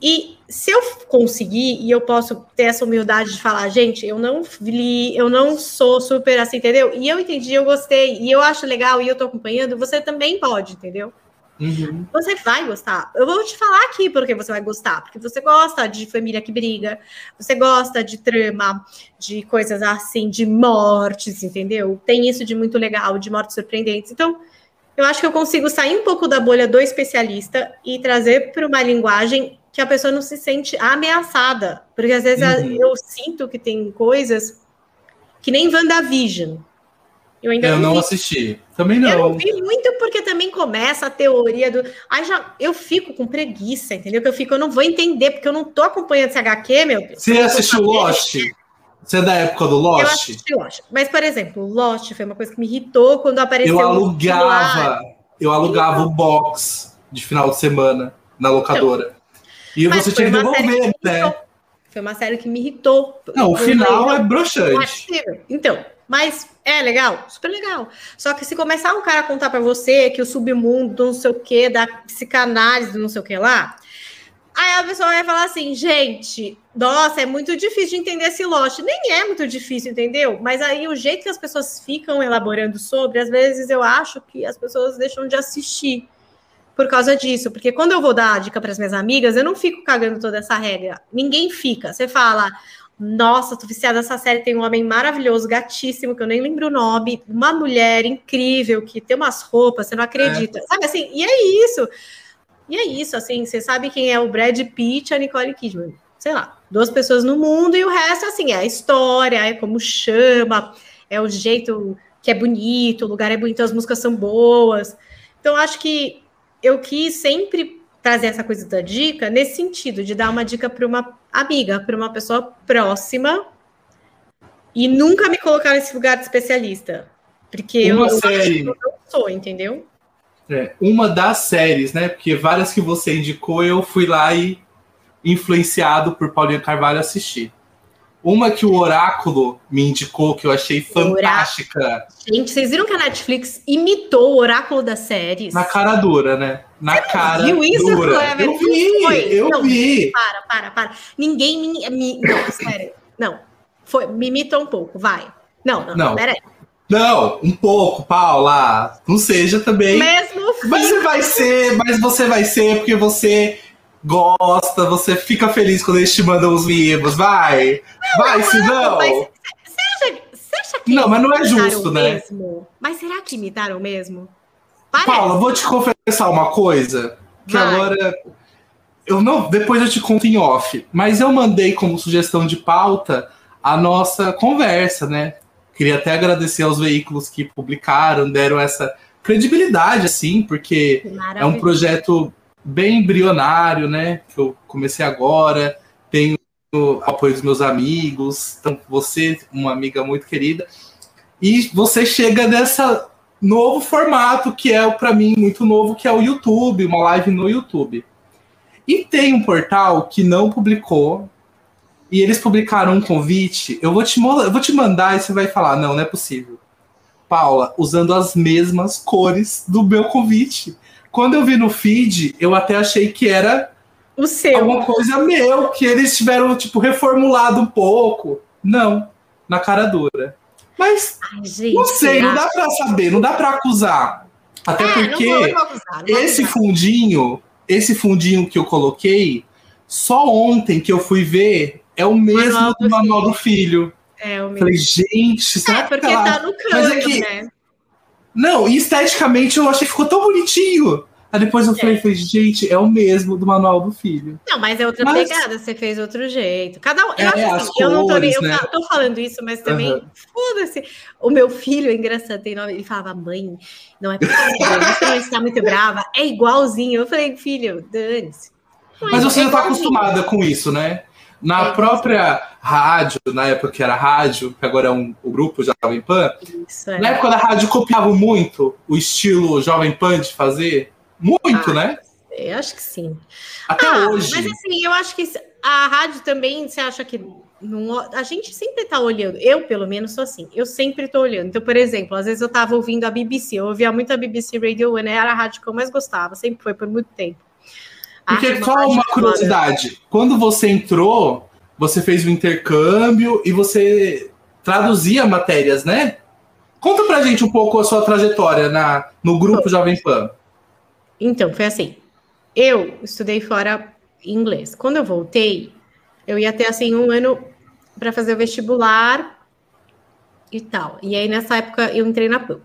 E se eu conseguir, e eu posso ter essa humildade de falar, gente, eu não li, eu não sou super assim, entendeu? E eu entendi, eu gostei, e eu acho legal, e eu tô acompanhando, você também pode, entendeu? Uhum. Você vai gostar. Eu vou te falar aqui porque você vai gostar. Porque você gosta de família que briga, você gosta de trama, de coisas assim, de mortes, entendeu? Tem isso de muito legal, de mortes surpreendentes. Então, eu acho que eu consigo sair um pouco da bolha do especialista e trazer para uma linguagem que a pessoa não se sente ameaçada. Porque às vezes uhum. eu sinto que tem coisas que nem WandaVision. Eu ainda eu não, assisti. Também não. Eu não vi muito porque também começa a teoria do. Aí já eu fico com preguiça, entendeu? Que eu fico, eu não vou entender, porque eu não tô acompanhando esse HQ, meu Deus. Você assistiu Lost? Você é da época do Lost? Eu assisti Lost. Mas, por exemplo, Lost foi uma coisa que me irritou quando apareceu. Eu alugava, eu alugava o box de final de semana na locadora. Então, e você tinha que devolver, né? Foi uma série que me irritou. Não, o final é broxante. Então, mas é legal? Super legal. Só que se começar um cara a contar para você que o submundo, não sei o que, da psicanálise, não sei o que lá, aí a pessoa vai falar assim, gente, nossa, é muito difícil de entender esse Lost. Nem é muito difícil, entendeu? Mas aí o jeito que as pessoas ficam elaborando sobre, às vezes eu acho que as pessoas deixam de assistir por causa disso. Porque quando eu vou dar a dica para as minhas amigas, eu não fico cagando toda essa regra. Ninguém fica. Você fala, Nossa, tô viciada nessa série. Tem um homem maravilhoso, gatíssimo, que eu nem lembro o nome, uma mulher incrível que tem umas roupas, você não acredita. É. Sabe assim? E é isso. E é isso, assim, você sabe quem é o Brad Pitt e a Nicole Kidman. Sei lá, duas pessoas no mundo e o resto, assim, é a história, é como chama, é o jeito que é bonito, o lugar é bonito, as músicas são boas. Então, acho que eu quis sempre trazer essa coisa da dica nesse sentido, de dar uma dica para uma amiga, para uma pessoa próxima e nunca me colocar nesse lugar de especialista. Porque uma eu, série. eu não sou, entendeu? É, uma das séries, né? Porque várias que você indicou, eu fui lá e influenciado por Paulinho Carvalho assistir. Uma que o Oráculo me indicou, que eu achei fantástica. Gente, vocês viram que a Netflix imitou o Oráculo das séries? Na cara dura, né? Na Você cara viu isso, dura. Eu vi, foi? eu não, vi. Para, para, para. Ninguém me, me... Não, sério. Não. Foi, me imitou um pouco, vai. Não, não, não. peraí. Não, um pouco, Paula. Não seja também. Mesmo Mas você vai ser, mas você vai ser porque você gosta, você fica feliz quando eles te mandam os livros, vai. Não, vai, se não. Mas você acha que Não, mas não é justo, né? Mesmo? Mas será que imitaram mesmo? Parece. Paula, vou te confessar uma coisa. Que vai. agora. Eu não. Depois eu te conto em off. Mas eu mandei como sugestão de pauta a nossa conversa, né? Queria até agradecer aos veículos que publicaram, deram essa credibilidade, assim, porque é um projeto bem embrionário, né? Que eu comecei agora, tenho apoio dos meus amigos, então você, uma amiga muito querida, e você chega nessa novo formato que é para mim muito novo, que é o YouTube, uma live no YouTube. E tem um portal que não publicou e eles publicaram um convite. Eu vou te eu vou te mandar e você vai falar, não, não é possível. Paula, usando as mesmas cores do meu convite. Quando eu vi no feed, eu até achei que era o seu. alguma coisa meu, que eles tiveram, tipo, reformulado um pouco. Não, na cara dura. Mas, Ai, gente, não sei, não dá pra saber, não dá pra acusar. Até é, porque não vou, não acusar, não esse acusar. fundinho, esse fundinho que eu coloquei, só ontem que eu fui ver, é o mesmo manual do, manual do filho. É o mesmo. Falei, gente, será é, porque que ela... tá no câmbio, é que... né? Não, e esteticamente eu achei que ficou tão bonitinho. Aí depois eu é. falei, falei, gente, é o mesmo do manual do filho. Não, mas é outra mas... pegada, você fez outro jeito. Cada um. Eu, é, acho assim, eu não tô, eu né? tô falando isso, mas também, uhum. foda-se. O meu filho, é engraçado, tem nome, ele falava, mãe, não é possível, você está muito brava, é igualzinho. Eu falei, filho, dane-se. Mas você é já tá acostumada com isso, né? Na é, própria rádio, na época que era rádio, que agora é um, o grupo Jovem Pan, Isso, é. na época da rádio copiava muito o estilo Jovem Pan de fazer. Muito, ah, né? Eu acho que sim. Até ah, hoje. Mas assim, eu acho que a rádio também, você acha que. Não, a gente sempre tá olhando, eu pelo menos sou assim, eu sempre tô olhando. Então, por exemplo, às vezes eu tava ouvindo a BBC, eu ouvia muito a BBC Radio One, era a rádio que eu mais gostava, sempre foi por muito tempo. Porque só uma curiosidade, quando você entrou, você fez o um intercâmbio e você traduzia matérias, né? Conta pra gente um pouco a sua trajetória na, no grupo Jovem Pan. Então, foi assim. Eu estudei fora inglês. Quando eu voltei, eu ia ter assim um ano para fazer o vestibular e tal. E aí nessa época eu entrei na PAN.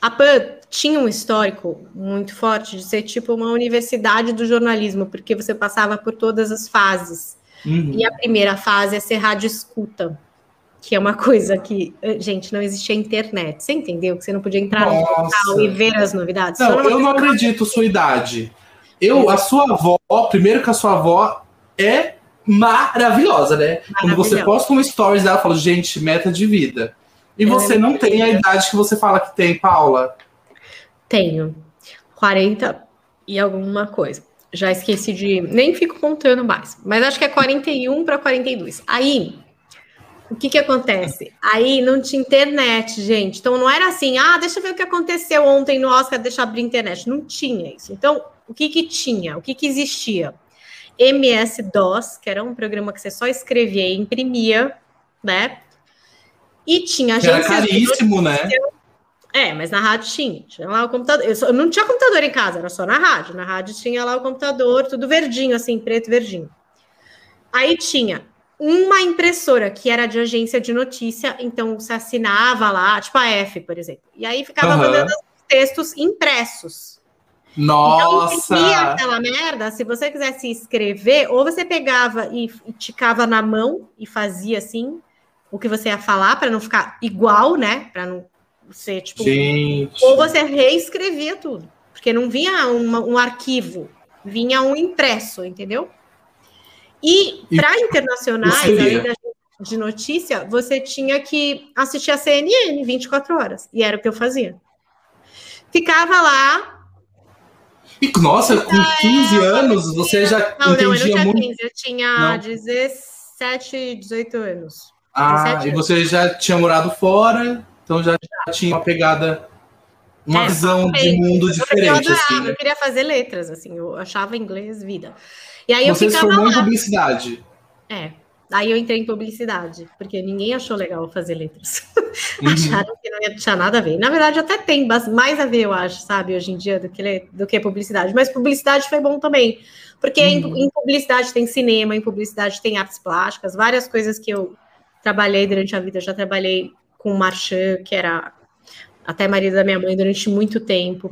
A PAN tinha um histórico muito forte de ser tipo uma universidade do jornalismo, porque você passava por todas as fases. Uhum. E a primeira fase é ser rádio escuta, que é uma coisa que, gente, não existia internet. Você entendeu? Que você não podia entrar Nossa. no portal e ver as novidades. Não, eu não acredito sua idade. Eu, a sua avó, primeiro que a sua avó é maravilhosa, né? Quando você posta um stories dela, fala, gente, meta de vida. E você não tem a idade que você fala que tem, Paula. Tenho 40 e alguma coisa. Já esqueci de. Nem fico contando mais. Mas acho que é 41 para 42. Aí, o que que acontece? Aí não tinha internet, gente. Então não era assim, ah, deixa eu ver o que aconteceu ontem no Oscar, deixa eu abrir internet. Não tinha isso. Então, o que que tinha? O que que existia? MS-DOS, que era um programa que você só escrevia e imprimia, né? E tinha agência. Era caríssimo, né? É, mas na rádio tinha. Tinha lá o computador. Eu, só, eu, não tinha computador em casa, era só na rádio. Na rádio tinha lá o computador, tudo verdinho, assim, preto verdinho. Aí tinha uma impressora que era de agência de notícia, então você assinava lá, tipo a F, por exemplo. E aí ficava uhum. mandando textos impressos. Nossa! Então, aquela merda, se você quisesse escrever, ou você pegava e, e ticava na mão e fazia assim o que você ia falar para não ficar igual, né? Para não ser tipo. Gente. Ou você reescrevia tudo, porque não vinha uma, um arquivo, vinha um impresso, entendeu? E para internacionais, além da de notícia, você tinha que assistir a CNN 24 horas. E era o que eu fazia. Ficava lá e, nossa, com 15 é, anos você já não, entendia não, eu não tinha muito... 15, eu tinha não. 17, 18 anos. Ah, e você já tinha morado fora, então já, já tinha uma pegada, uma é, visão de mundo diferente. Eu, adorava, assim, né? eu queria fazer letras, assim, eu achava inglês vida. E aí você eu ficava se formou lá. em publicidade. É, Aí eu entrei em publicidade, porque ninguém achou legal fazer letras. Uhum. Acharam que não ia tinha nada a ver. Na verdade, até tem mais a ver, eu acho, sabe, hoje em dia, do que, do que publicidade. Mas publicidade foi bom também, porque uhum. em, em, publicidade tem cinema, em publicidade tem artes plásticas, várias coisas que eu trabalhei durante a vida. Eu já trabalhei com o Marchand, que era até marido da minha mãe durante muito tempo.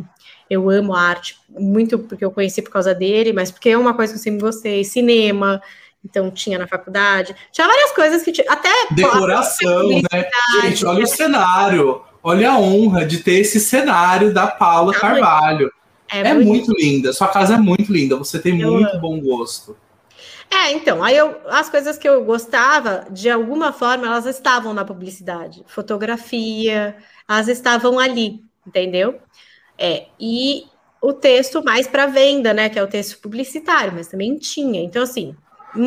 Eu amo arte, muito porque eu conheci por causa dele, mas porque é uma coisa que eu sempre gostei. Cinema, então tinha na faculdade. Tinha várias coisas que tinha. Até. Decoração, né? Gente, olha o cenário. Olha a honra de ter esse cenário da Paula Carvalho. É, é muito linda. Sua casa é muito linda. Você tem eu muito amo. bom gosto. É, então, aí eu, as coisas que eu gostava, de alguma forma, elas estavam na publicidade. Fotografia, elas estavam ali, entendeu? É, e o texto mais para venda, né? Que é o texto publicitário, mas também tinha. Então, assim,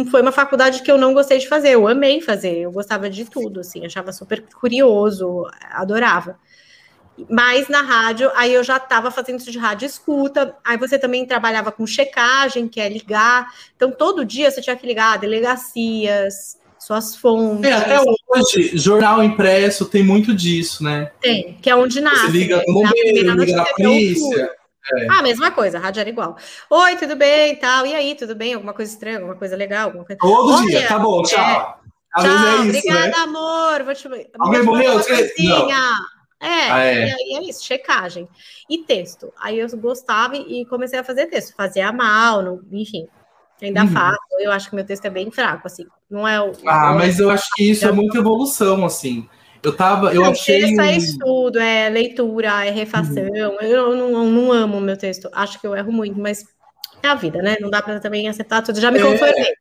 foi uma faculdade que eu não gostei de fazer, eu amei fazer, eu gostava de tudo, assim, achava super curioso, adorava. Mas na rádio, aí eu já estava fazendo isso de rádio escuta, aí você também trabalhava com checagem, que é ligar, então todo dia você tinha que ligar delegacias, suas fontes. É, até hoje, jornal impresso tem muito disso, né? Tem, que é onde nasce. Você liga no bombeiro, liga na polícia. É. Ah, mesma coisa, a rádio era igual. Oi, tudo bem e tal? E aí, tudo bem? Alguma coisa estranha, alguma coisa legal? Alguma coisa... Todo Olha, dia, tá bom, tchau. É... Às tchau, é isso, obrigada, né? amor. Vou te... Alguém morreu? É, ah, é, e aí é isso, checagem. E texto. Aí eu gostava e comecei a fazer texto. Fazia mal, enfim. Ainda uhum. faço. Eu acho que meu texto é bem fraco, assim. Não é o. Ah, mas eu acho que isso é muita evolução, assim. Eu tava, eu não, achei. Texto é estudo, é leitura, é refação. Uhum. Eu não, não amo o meu texto. Acho que eu erro muito, mas é a vida, né? Não dá para também acertar tudo. Já me é. conformei.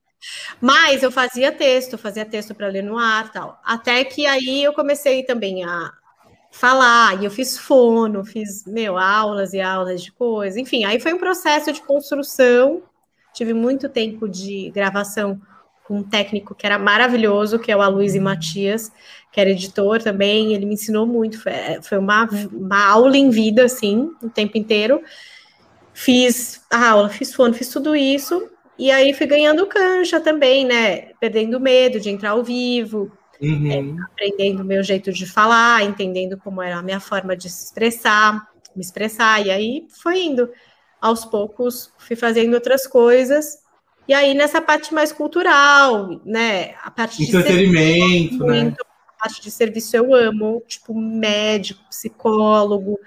Mas eu fazia texto, fazia texto para ler no ar tal. Até que aí eu comecei também a falar, e eu fiz fono, fiz, meu, aulas e aulas de coisa. Enfim, aí foi um processo de construção. Tive muito tempo de gravação com um técnico que era maravilhoso, que é o Aloysio Matias que era editor também, ele me ensinou muito, foi, foi uma, uma aula em vida, assim, o tempo inteiro. Fiz a aula, fiz fono, fiz tudo isso, e aí fui ganhando cancha também, né? Perdendo medo de entrar ao vivo, uhum. é, aprendendo o meu jeito de falar, entendendo como era a minha forma de se expressar, me expressar, e aí foi indo. Aos poucos, fui fazendo outras coisas, e aí nessa parte mais cultural, né? A parte de entretenimento, né? parte de serviço eu amo, tipo médico, psicólogo.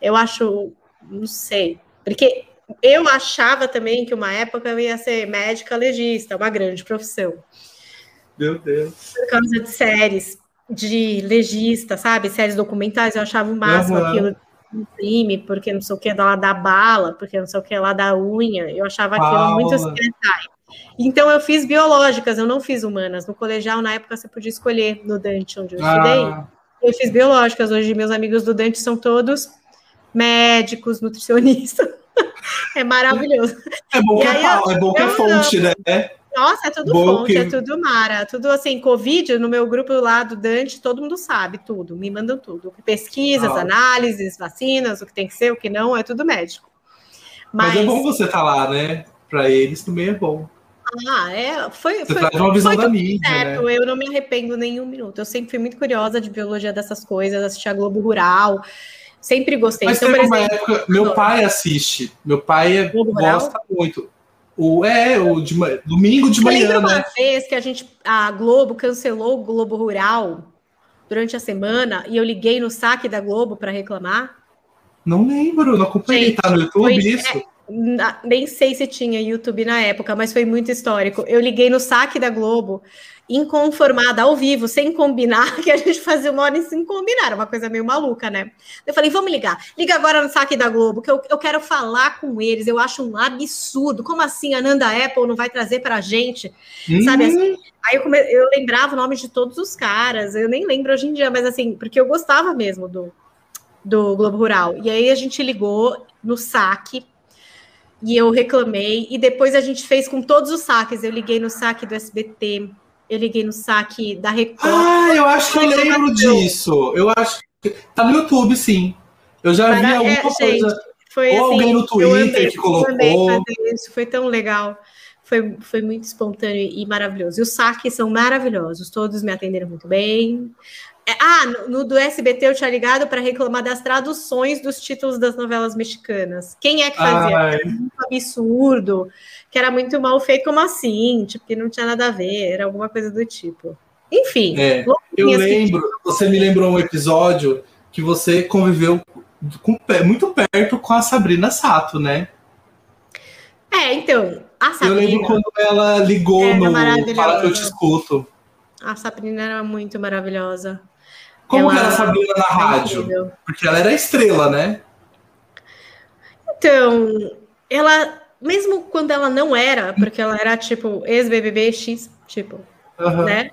Eu acho, não sei, porque eu achava também que uma época eu ia ser médica legista, uma grande profissão. Meu Deus. Por causa de séries de legista, sabe? Séries documentais, eu achava o máximo uhum. aquilo crime, porque não sei o que lá da bala, porque não sei o que lá da unha. Eu achava aquilo Paula. muito secretário. Então eu fiz biológicas, eu não fiz humanas. No colegial, na época, você podia escolher no Dante, onde eu ah. estudei. Eu fiz biológicas. Hoje, meus amigos do Dante são todos médicos, nutricionistas. é maravilhoso. É bom que, aí, é, é, bom que é fonte, né? Nossa, é tudo bom fonte, que... é tudo mara. Tudo assim, Covid, no meu grupo lá do Dante, todo mundo sabe tudo, me mandam tudo. Pesquisas, ah. análises, vacinas, o que tem que ser, o que não, é tudo médico. Mas, Mas é bom você estar tá lá, né? Para eles também é bom. Ah, é. Foi, Você foi, traz uma visão da mídia. Certo, né? eu não me arrependo nenhum minuto. Eu sempre fui muito curiosa de biologia dessas coisas, assistir a Globo Rural. Sempre gostei. Mas então, por exemplo, época, meu pai assiste. Meu pai gosta muito. O, é, o de, domingo de Você manhã. Lembra uma né? vez que a gente, a Globo cancelou o Globo Rural durante a semana e eu liguei no saque da Globo para reclamar? Não lembro, não acompanhei. Gente, tá no YouTube foi- isso? é, na- nem sei se tinha YouTube na época, mas foi muito histórico. Eu liguei no saque da Globo, inconformada, ao vivo, sem combinar, que a gente fazia uma hora sem combinar, era uma coisa meio maluca, né? Eu falei, vamos ligar, liga agora no saque da Globo, que eu, eu quero falar com eles, eu acho um absurdo. Como assim a Nanda Apple não vai trazer pra gente? Sabe Hum, assim? Aí eu, come... eu lembrava o nome de todos os caras, eu nem lembro hoje em dia, mas assim, porque eu gostava mesmo do, do Globo Rural. E aí a gente ligou no saque e eu reclamei, e depois a gente fez com todos os saques. Eu liguei no saque do SBT, eu liguei no saque da Record. Ah, eu acho que eu lembro disso. Eu acho que tá no YouTube, sim. Eu já vi Mara- alguma é, coisa. Foi Ou alguém no eu Twitter que colocou. fazer isso, foi tão legal. Foi, foi muito espontâneo e maravilhoso. E os saques são maravilhosos, todos me atenderam muito bem. É, ah, no, do SBT eu tinha ligado para reclamar das traduções dos títulos das novelas mexicanas. Quem é que fazia? Ai, muito absurdo, que era muito mal feito, como assim? Tipo, que não tinha nada a ver, era alguma coisa do tipo. Enfim, É, eu que lembro, você me lembrou um episódio que você conviveu com- muito perto com a Sabrina Sato, né? É, então, a Eu lembro Sabrina, quando ela ligou Era no. Fala que eu te escuto. a Sabrina era muito maravilhosa. Como que Ela- era a Sabrina na rádio? Porque ela era estrela, né? Então, ela, mesmo quando ela não era, porque ela era tipo ex-BBB X, tipo, Aham. né?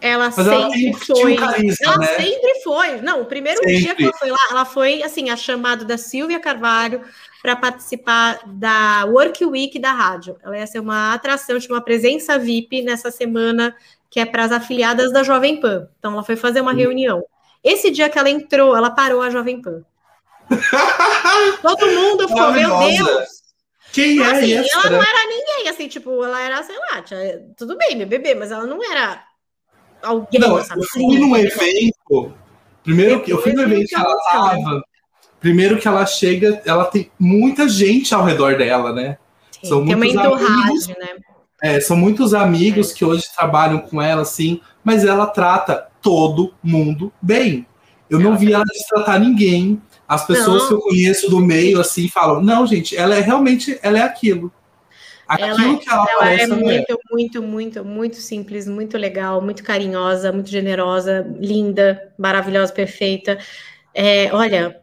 Ela Mas ela sempre tem- tinha um foi. carisma, ela né? sempre foi. Não, o primeiro Sempre. dia que ela foi lá, ela foi assim, a chamado da Silvia Carvalho para participar da Work Week da rádio. Ela ia ser uma atração, tinha uma presença VIP nessa semana que é para as afiliadas da Jovem Pan. Então ela foi fazer uma Hum. reunião. Esse dia que ela entrou, ela parou a Jovem Pan. Todo mundo ficou, meu. Deus. Quem é Assim, essa? ela não era ninguém, assim, tipo, ela era, sei lá, tudo bem, BBB, mas ela não era alguém, Não, eu sabe? fui num evento. Primeiro que eu fui no evento que ela tava. Primeiro que ela chega, ela tem muita gente ao redor dela, né? Sim, são tem uma entourage, né? É, são muitos amigos que hoje trabalham com ela, assim, mas ela trata todo mundo bem. Eu não vi ela destratar ninguém. As pessoas Não. que eu conheço do meio, assim, falam: não, gente, ela é realmente ela é aquilo. Aquilo Ela- que ela, Ela parece, é não é. muito, muito, muito, muito simples, muito legal, muito carinhosa, muito generosa, linda, maravilhosa, perfeita. É, olha,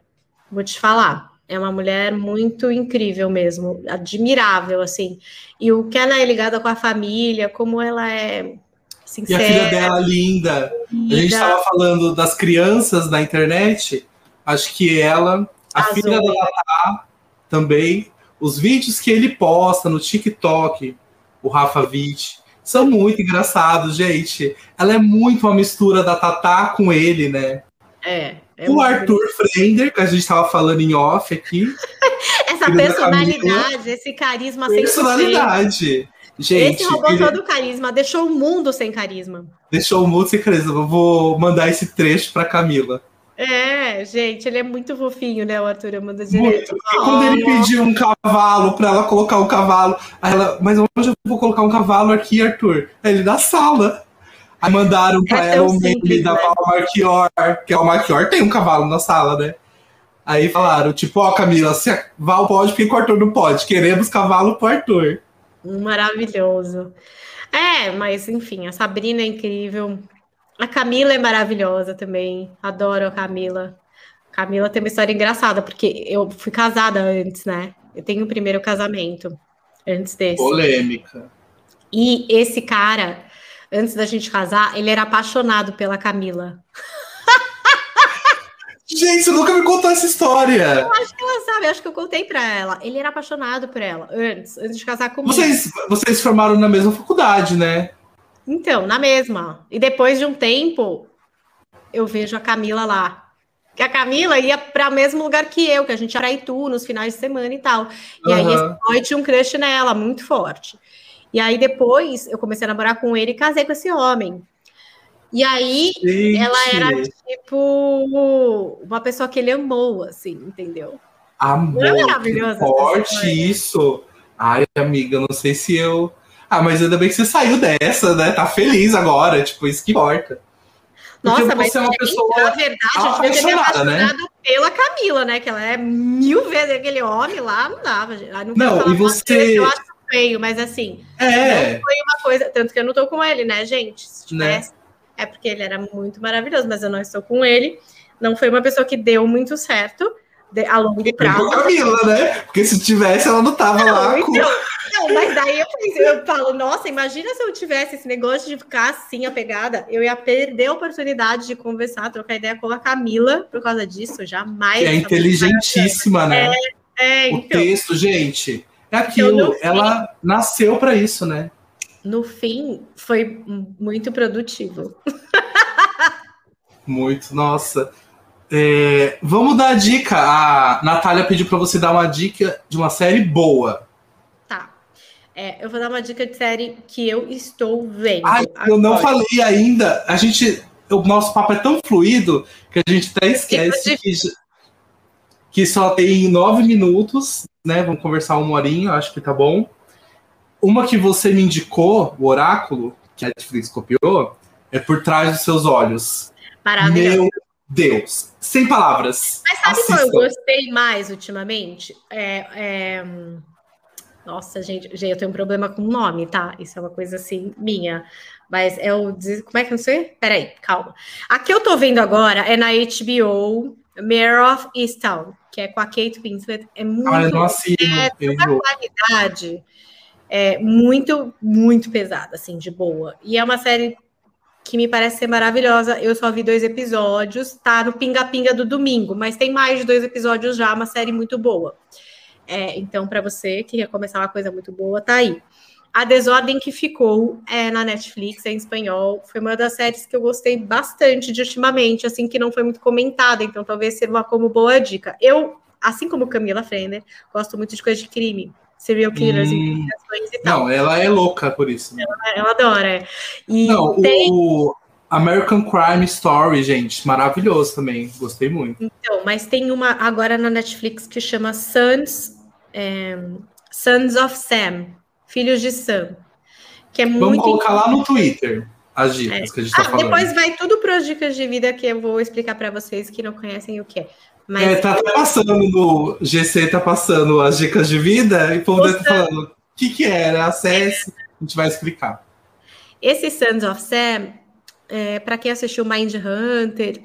vou te falar, é uma mulher muito incrível mesmo, admirável, assim. E o que ela é ligada com a família, como ela é E a sincera, filha dela, linda. A gente estava falando das crianças na internet. Acho que ela, a Arrasou. filha da Tatá também. Os vídeos que ele posta no TikTok, o Rafa Witt, são muito engraçados, gente. Ela é muito uma mistura da Tatá com ele, né? É. é o Arthur Frender, que a gente estava falando em off aqui. Essa personalidade, esse carisma 100%. Personalidade. Gente, Esse roubou ele todo carisma, deixou o mundo sem carisma. deixou o mundo sem carisma. Eu vou mandar esse trecho para Camila. É, gente, ele é muito fofinho, né, o Arthur? Eu mando Muito. quando ele pediu um cavalo pra ela colocar um cavalo, aí ela, mas onde eu vou colocar um cavalo aqui, Arthur? Ele na sala. Aí mandaram pra É ela o meme da né? Val Marchior, que a Val Marchior tem um cavalo na sala, né? Aí falaram, tipo, ó, Camila, se a Val pode, por que o Arthur não pode? Queremos cavalo pro Arthur. Maravilhoso. É, mas enfim, a Sabrina é incrível. A Camila é maravilhosa também. Adoro a Camila. Camila tem uma história engraçada, porque eu fui casada antes, né? Eu tenho o primeiro casamento antes desse. Polêmica. E esse cara, antes da gente casar, ele era apaixonado pela Camila. Gente, você nunca me contou essa história. Acho que ela sabe, acho que eu contei pra ela. Ele era apaixonado por ela antes, antes de casar comigo. Vocês, vocês formaram na mesma faculdade, né? Então, na mesma. E depois de um tempo, eu vejo a Camila lá. Que a Camila ia para o mesmo lugar que eu, que a gente era Itu nos finais de semana e tal. E aí Aham. esse boy tinha um crush nela, muito forte. E aí depois eu comecei a namorar com ele e casei com esse homem. E aí Gente. ela era tipo uma pessoa que ele amou, assim, entendeu? Amor, é maravilhoso forte isso. Ai, amiga, não sei se eu. Ah, mas ainda bem que você saiu dessa, né? Tá feliz agora, tipo, isso que importa. Porque Nossa, mas é uma pessoa na verdade, devia ter apaixonado né? pela Camila, né? Que ela é mil vezes aquele homem lá, não dava. Não, não e você. Eu acho feio, mas assim, é. não foi uma coisa. Tanto que eu não tô com ele, né, gente? Se tivesse, né? é porque ele era muito maravilhoso, mas eu não estou com ele. Não foi uma pessoa que deu muito certo de, a longo prazo. Camila, né? Porque se tivesse, ela não tava não, lá então, com. Não, mas daí eu, eu falo, nossa, imagina se eu tivesse esse negócio de ficar assim, apegada, eu ia perder a oportunidade de conversar, trocar ideia com a Camila por causa disso, jamais. Que é inteligentíssima, né? É, é, o então, texto, gente, é aquilo, ela fim, nasceu para isso, né? No fim, foi muito produtivo. muito, nossa. É, vamos dar a dica. A Natália pediu para você dar uma dica de uma série boa. Tá. É, eu vou dar uma dica de série que eu estou vendo. Ai, eu não falei ainda. A gente. O nosso papo é tão fluido que a gente até esquece que, que só tem nove minutos, né? Vamos conversar uma horinha, acho que tá bom. Uma que você me indicou, o Oráculo, que a Netflix copiou, é Por Trás dos Seus Olhos. Maravilhoso. Meu Deus, sem palavras. Mas sabe qual eu gostei mais ultimamente? É, é... Nossa, gente, gente, eu tenho um problema com o nome, tá? Isso é uma coisa assim minha. Mas é o. Como é que eu não sei? Peraí, calma. A que eu tô vendo agora é na HBO Mayor of Easttown, que é com a Kate Winslet. É muito. Ah, eu não assino, é qualidade é muito, muito pesada, assim, de boa. E é uma série que me parece ser maravilhosa. Eu só vi dois episódios, tá no pinga-pinga do domingo, mas tem mais de dois episódios já, uma série muito boa. É, então, para você que quer começar uma coisa muito boa, tá aí. A Desordem que ficou é na Netflix, é em espanhol. Foi uma das séries que eu gostei bastante de ultimamente, assim, que não foi muito comentada, então talvez sirva como boa dica. Eu, assim como Camila Frender, gosto muito de coisas de crime serial killers hum, e tal. Não, ela é louca por isso. Ela, ela adora. E não, tem... o American Crime Story, gente, maravilhoso também. Gostei muito. Então, mas tem uma agora na Netflix que chama Sons, é, Sons of Sam, Filhos de Sam. Que é Vamos muito colocar lá no Twitter as dicas é. que a gente tá ah, falando. Depois vai tudo para as dicas de vida que eu vou explicar para vocês que não conhecem o que é. Mas é, tá passando no GC, tá passando as dicas de vida, e o povo deve estar falando o que, que era, acesse, a gente vai explicar. Esse Sons of Sam, é, para quem assistiu Mind Hunter,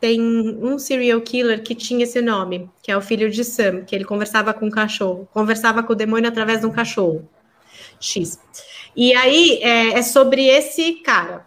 tem um serial killer que tinha esse nome, que é o filho de Sam, que ele conversava com o cachorro, conversava com o demônio através de um cachorro. X. E aí é, é sobre esse cara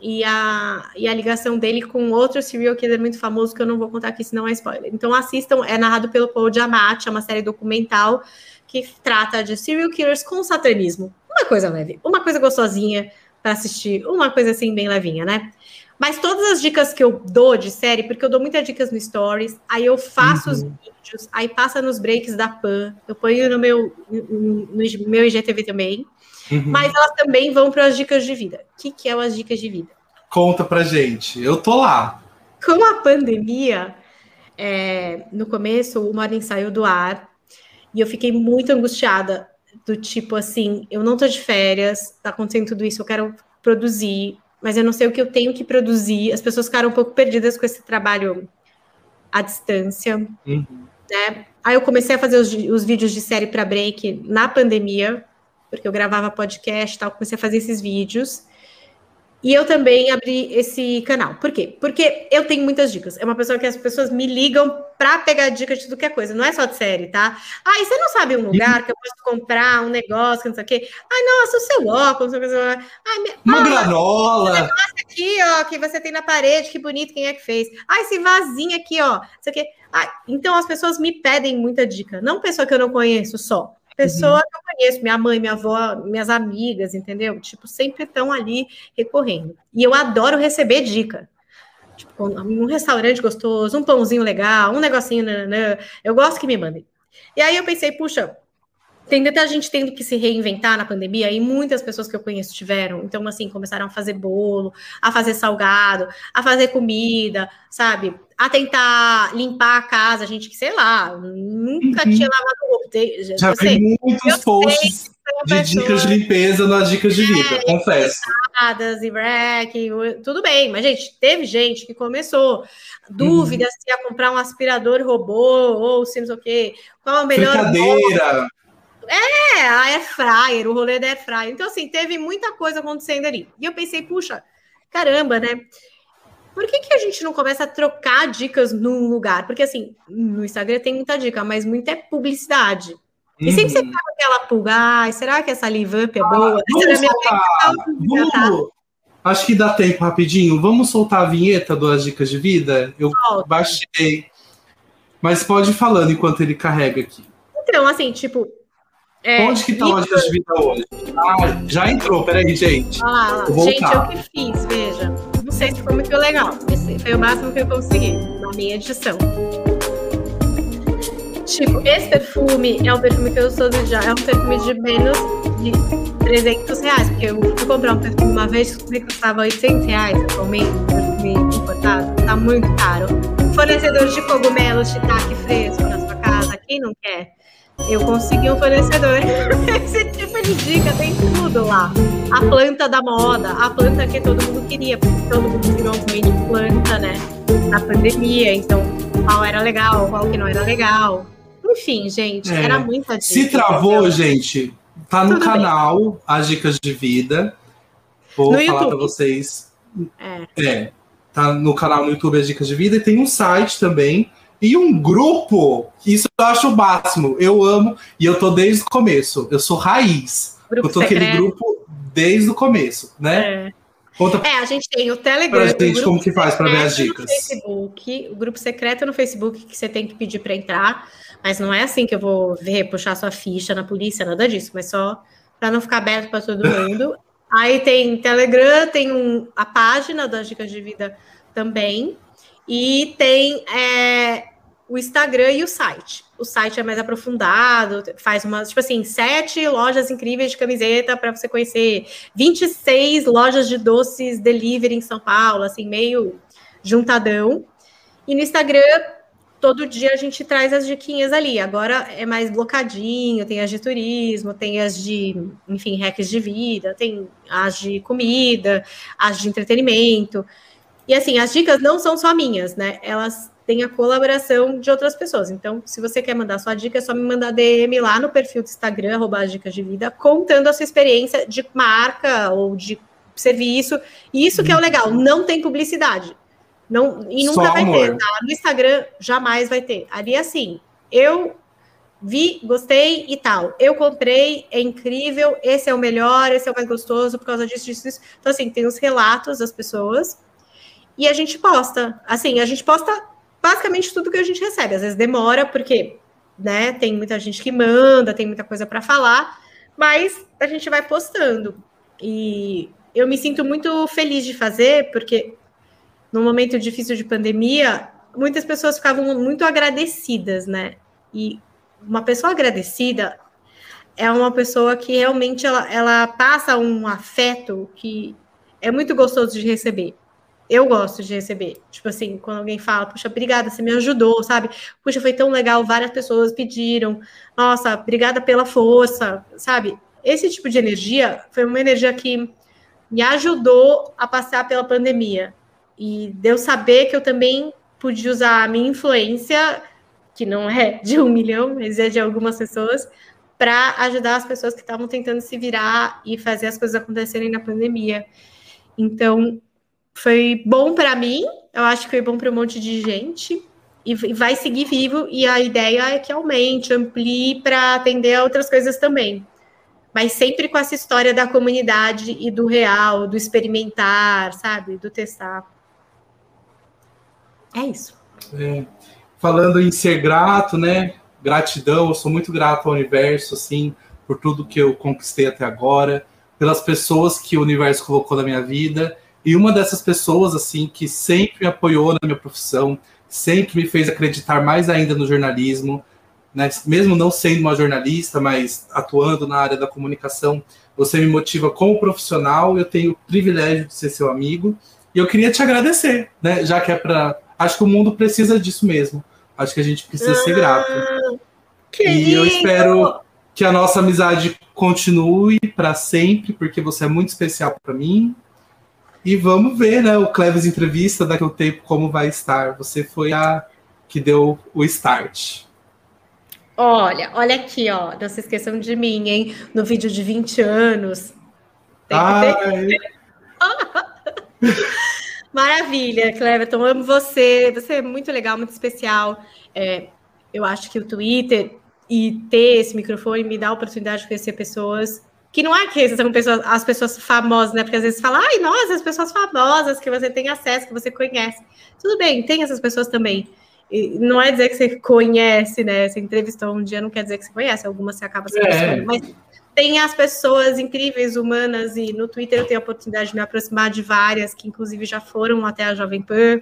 e a, e a ligação dele com outro serial killer muito famoso que eu não vou contar aqui, senão é spoiler. Então assistam, é narrado pelo Paul Giamatti, é uma série documental que trata de serial killers com satanismo. Uma coisa leve, uma coisa gostosinha para assistir, uma coisa assim bem levinha, né? Mas todas as dicas que eu dou de série, porque eu dou muitas dicas no Stories, aí eu faço uhum. os vídeos, aí passa nos breaks da PAN, eu ponho no meu, no, meu IGTV também. Uhum. Mas elas também vão para as dicas de vida. O que, que é as dicas de vida? Conta pra gente. Eu tô lá. Com a pandemia, é, no começo, o Morning saiu do ar e eu fiquei muito angustiada. Do tipo assim, eu não tô de férias, tá acontecendo tudo isso, eu quero produzir, mas eu não sei o que eu tenho que produzir. As pessoas ficaram um pouco perdidas com esse trabalho à distância. Uhum. Né? Aí eu comecei a fazer os, os vídeos de série para break na pandemia, porque eu gravava podcast e tal, comecei a fazer esses vídeos. E eu também abri esse canal. Por quê? Porque eu tenho muitas dicas. É uma pessoa que as pessoas me ligam para pegar dicas de tudo que é coisa. Não é só de série, tá? Ah, e você não sabe um lugar que eu posso comprar um negócio, que não sei o quê? Ai, nossa, o seu óculos, não sei o que. Ai, me... Uma ah, granola. Esse negócio aqui, ó, que você tem na parede, que bonito, quem é que fez? Ah, esse vasinho aqui, ó. Isso aqui. Ah, então as pessoas me pedem muita dica. Não pessoa que eu não conheço só pessoa uhum. que eu conheço, minha mãe, minha avó, minhas amigas, entendeu? Tipo, sempre estão ali recorrendo. E eu adoro receber dica. Tipo, um restaurante gostoso, um pãozinho legal, um negocinho, né, eu gosto que me mandem. E aí eu pensei, puxa, tem muita gente tendo que se reinventar na pandemia e muitas pessoas que eu conheço tiveram. Então, assim, começaram a fazer bolo, a fazer salgado, a fazer comida, sabe? A tentar limpar a casa, gente que, sei lá, nunca uhum. tinha lavado roupa. Já vi muitos posts de dicas de limpeza nas dicas de vida, é, confesso. E break, tudo bem, mas, gente, teve gente que começou dúvidas uhum. se ia comprar um aspirador robô ou se não sei o quê. Qual é o melhor. Brincadeira! É, a air fryer, o rolê da air fryer. Então, assim, teve muita coisa acontecendo ali. E eu pensei, puxa, caramba, né? Por que, que a gente não começa a trocar dicas num lugar? Porque, assim, no Instagram tem muita dica, mas muita é publicidade. E sempre você uhum. fica com aquela pulga, será que essa live up é boa? Ah, vamos soltar, vamos, acho que dá tempo rapidinho. Vamos soltar a vinheta das dicas de vida? Eu Solta. baixei. Mas pode ir falando enquanto ele carrega aqui. Então, assim, tipo, é, Onde que tá as dicas de vida hoje? Ah, já entrou, peraí, gente. Olha lá. Gente, eu que fiz, veja. Não sei se foi muito legal. Foi o máximo que eu consegui na minha edição. Tipo, esse perfume é um perfume que eu sou já. É um perfume de menos de 300 reais. Porque eu fui comprar um perfume uma vez que custava 800 reais atualmente. Um perfume importado. Tá muito caro. Fornecedor de cogumelos, shiitake fresco na sua casa. Quem não quer? Eu consegui um fornecedor. Esse tipo de dica tem tudo lá. A planta da moda, a planta que todo mundo queria, porque todo mundo virou mãe de planta, né? Na pandemia, então qual era legal, qual que não era legal. Enfim, gente, é. era muita dica. Se travou, gente, tá no canal bem. As Dicas de Vida. Vou no falar para vocês. É. é. Tá no canal no YouTube As Dicas de Vida e tem um site também e um grupo, isso eu acho o máximo. Eu amo, e eu tô desde o começo. Eu sou raiz. Grupo eu tô secreto. aquele grupo desde o começo, né? É. Conta é, a gente tem o Telegram. Pra gente, como que faz para ver as dicas? Facebook, o grupo secreto no Facebook que você tem que pedir para entrar, mas não é assim que eu vou ver, puxar sua ficha na polícia, nada disso, mas só para não ficar aberto para todo mundo. Aí tem Telegram, tem um, a página das dicas de vida também, e tem é, o Instagram e o site. O site é mais aprofundado, faz umas, tipo assim, sete lojas incríveis de camiseta para você conhecer, 26 lojas de doces delivery em São Paulo, assim, meio juntadão. E no Instagram, todo dia a gente traz as diquinhas ali. Agora é mais blocadinho, tem as de turismo, tem as de, enfim, hacks de vida, tem as de comida, as de entretenimento. E assim, as dicas não são só minhas, né? Elas têm a colaboração de outras pessoas. Então, se você quer mandar sua dica, é só me mandar DM lá no perfil do Instagram, arroba dicas de vida, contando a sua experiência de marca ou de serviço. E isso que é o legal, não tem publicidade. Não, e nunca só vai amor. ter, tá? No Instagram jamais vai ter. Ali assim, eu vi, gostei e tal. Eu comprei, é incrível, esse é o melhor, esse é o mais gostoso por causa disso, disso, disso. Então, assim, tem os relatos das pessoas e a gente posta. Assim, a gente posta basicamente tudo que a gente recebe. Às vezes demora, porque né, tem muita gente que manda, tem muita coisa para falar, mas a gente vai postando. E eu me sinto muito feliz de fazer, porque no momento difícil de pandemia, muitas pessoas ficavam muito agradecidas, né? E uma pessoa agradecida é uma pessoa que realmente ela, ela passa um afeto que é muito gostoso de receber eu gosto de receber. Tipo assim, quando alguém fala, puxa, obrigada, você me ajudou, sabe? Puxa, foi tão legal, várias pessoas pediram. Nossa, obrigada pela força, sabe? Esse tipo de energia foi uma energia que me ajudou a passar pela pandemia. E deu saber que eu também pude usar a minha influência, que não é de um milhão, mas é de algumas pessoas, para ajudar as pessoas que estavam tentando se virar e fazer as coisas acontecerem na pandemia. Então, foi bom para mim, eu acho que foi bom para um monte de gente e vai seguir vivo e a ideia é que aumente, amplie para atender a outras coisas também. Mas sempre com essa história da comunidade e do real, do experimentar, sabe, do testar. É isso. É. Falando em ser grato, né? Gratidão, eu sou muito grato ao universo, assim, por tudo que eu conquistei até agora, pelas pessoas que o universo colocou na minha vida e uma dessas pessoas, assim, que sempre me apoiou na minha profissão, sempre me fez acreditar mais ainda no jornalismo, né, mesmo não sendo uma jornalista, mas atuando na área da comunicação, você me motiva como profissional, eu tenho o privilégio de ser seu amigo, e eu queria te agradecer, né, já que é para... Acho que o mundo precisa disso mesmo, acho que a gente precisa ser grato. Ah, que e lindo. eu espero que a nossa amizade continue para sempre, porque você é muito especial para mim. E vamos ver, né, o Cleves entrevista daqui a um tempo como vai estar. Você foi a que deu o start. Olha, olha aqui, ó. Não se esqueçam de mim, hein? No vídeo de 20 anos. Tem que ter. Ai, Maravilha, Cleverton. Amo você. Você é muito legal, muito especial. É, eu acho que o Twitter e ter esse microfone me dá a oportunidade de conhecer pessoas que não é que são pessoas, as pessoas famosas, né? Porque às vezes fala, ai, nossa, as pessoas famosas que você tem acesso, que você conhece. Tudo bem, tem essas pessoas também. E não é dizer que você conhece, né? Você entrevistou um dia, não quer dizer que você conhece, algumas você acaba se É. mas tem as pessoas incríveis, humanas, e no Twitter eu tenho a oportunidade de me aproximar de várias, que inclusive já foram até a Jovem Pan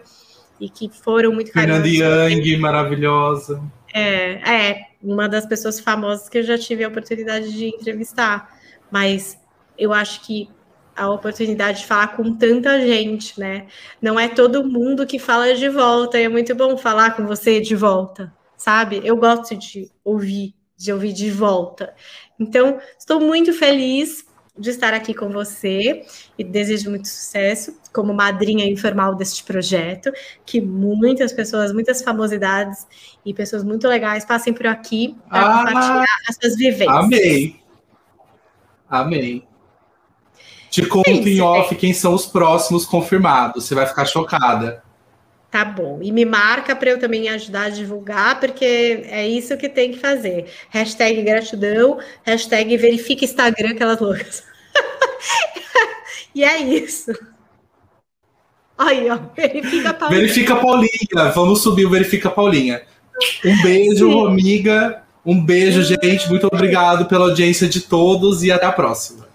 e que foram muito Fernanda carinhosas. Yang, maravilhosa. É, é, uma das pessoas famosas que eu já tive a oportunidade de entrevistar. Mas eu acho que a oportunidade de falar com tanta gente, né? Não é todo mundo que fala de volta, e é muito bom falar com você de volta, sabe? Eu gosto de ouvir, de ouvir de volta. Então, estou muito feliz de estar aqui com você e desejo muito sucesso como madrinha informal deste projeto, que muitas pessoas, muitas famosidades e pessoas muito legais passem por aqui para Ah, compartilhar as suas vivências. Amei. Amei. Te conto em off quem são os próximos confirmados. Você vai ficar chocada. Tá bom. E me marca para eu também ajudar a divulgar, porque é isso que tem que fazer. Hashtag gratidão, hashtag verifica Instagram, aquelas loucas. e é isso. Aí, ó, verifica a Verifica Paulinha. Vamos subir o Verifica Paulinha. Um beijo, Sim. amiga. Um beijo, gente. Muito obrigado pela audiência de todos e até a próxima.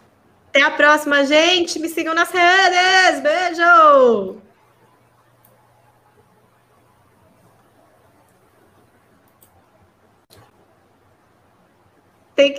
Até a próxima, gente. Me sigam nas redes. Beijo!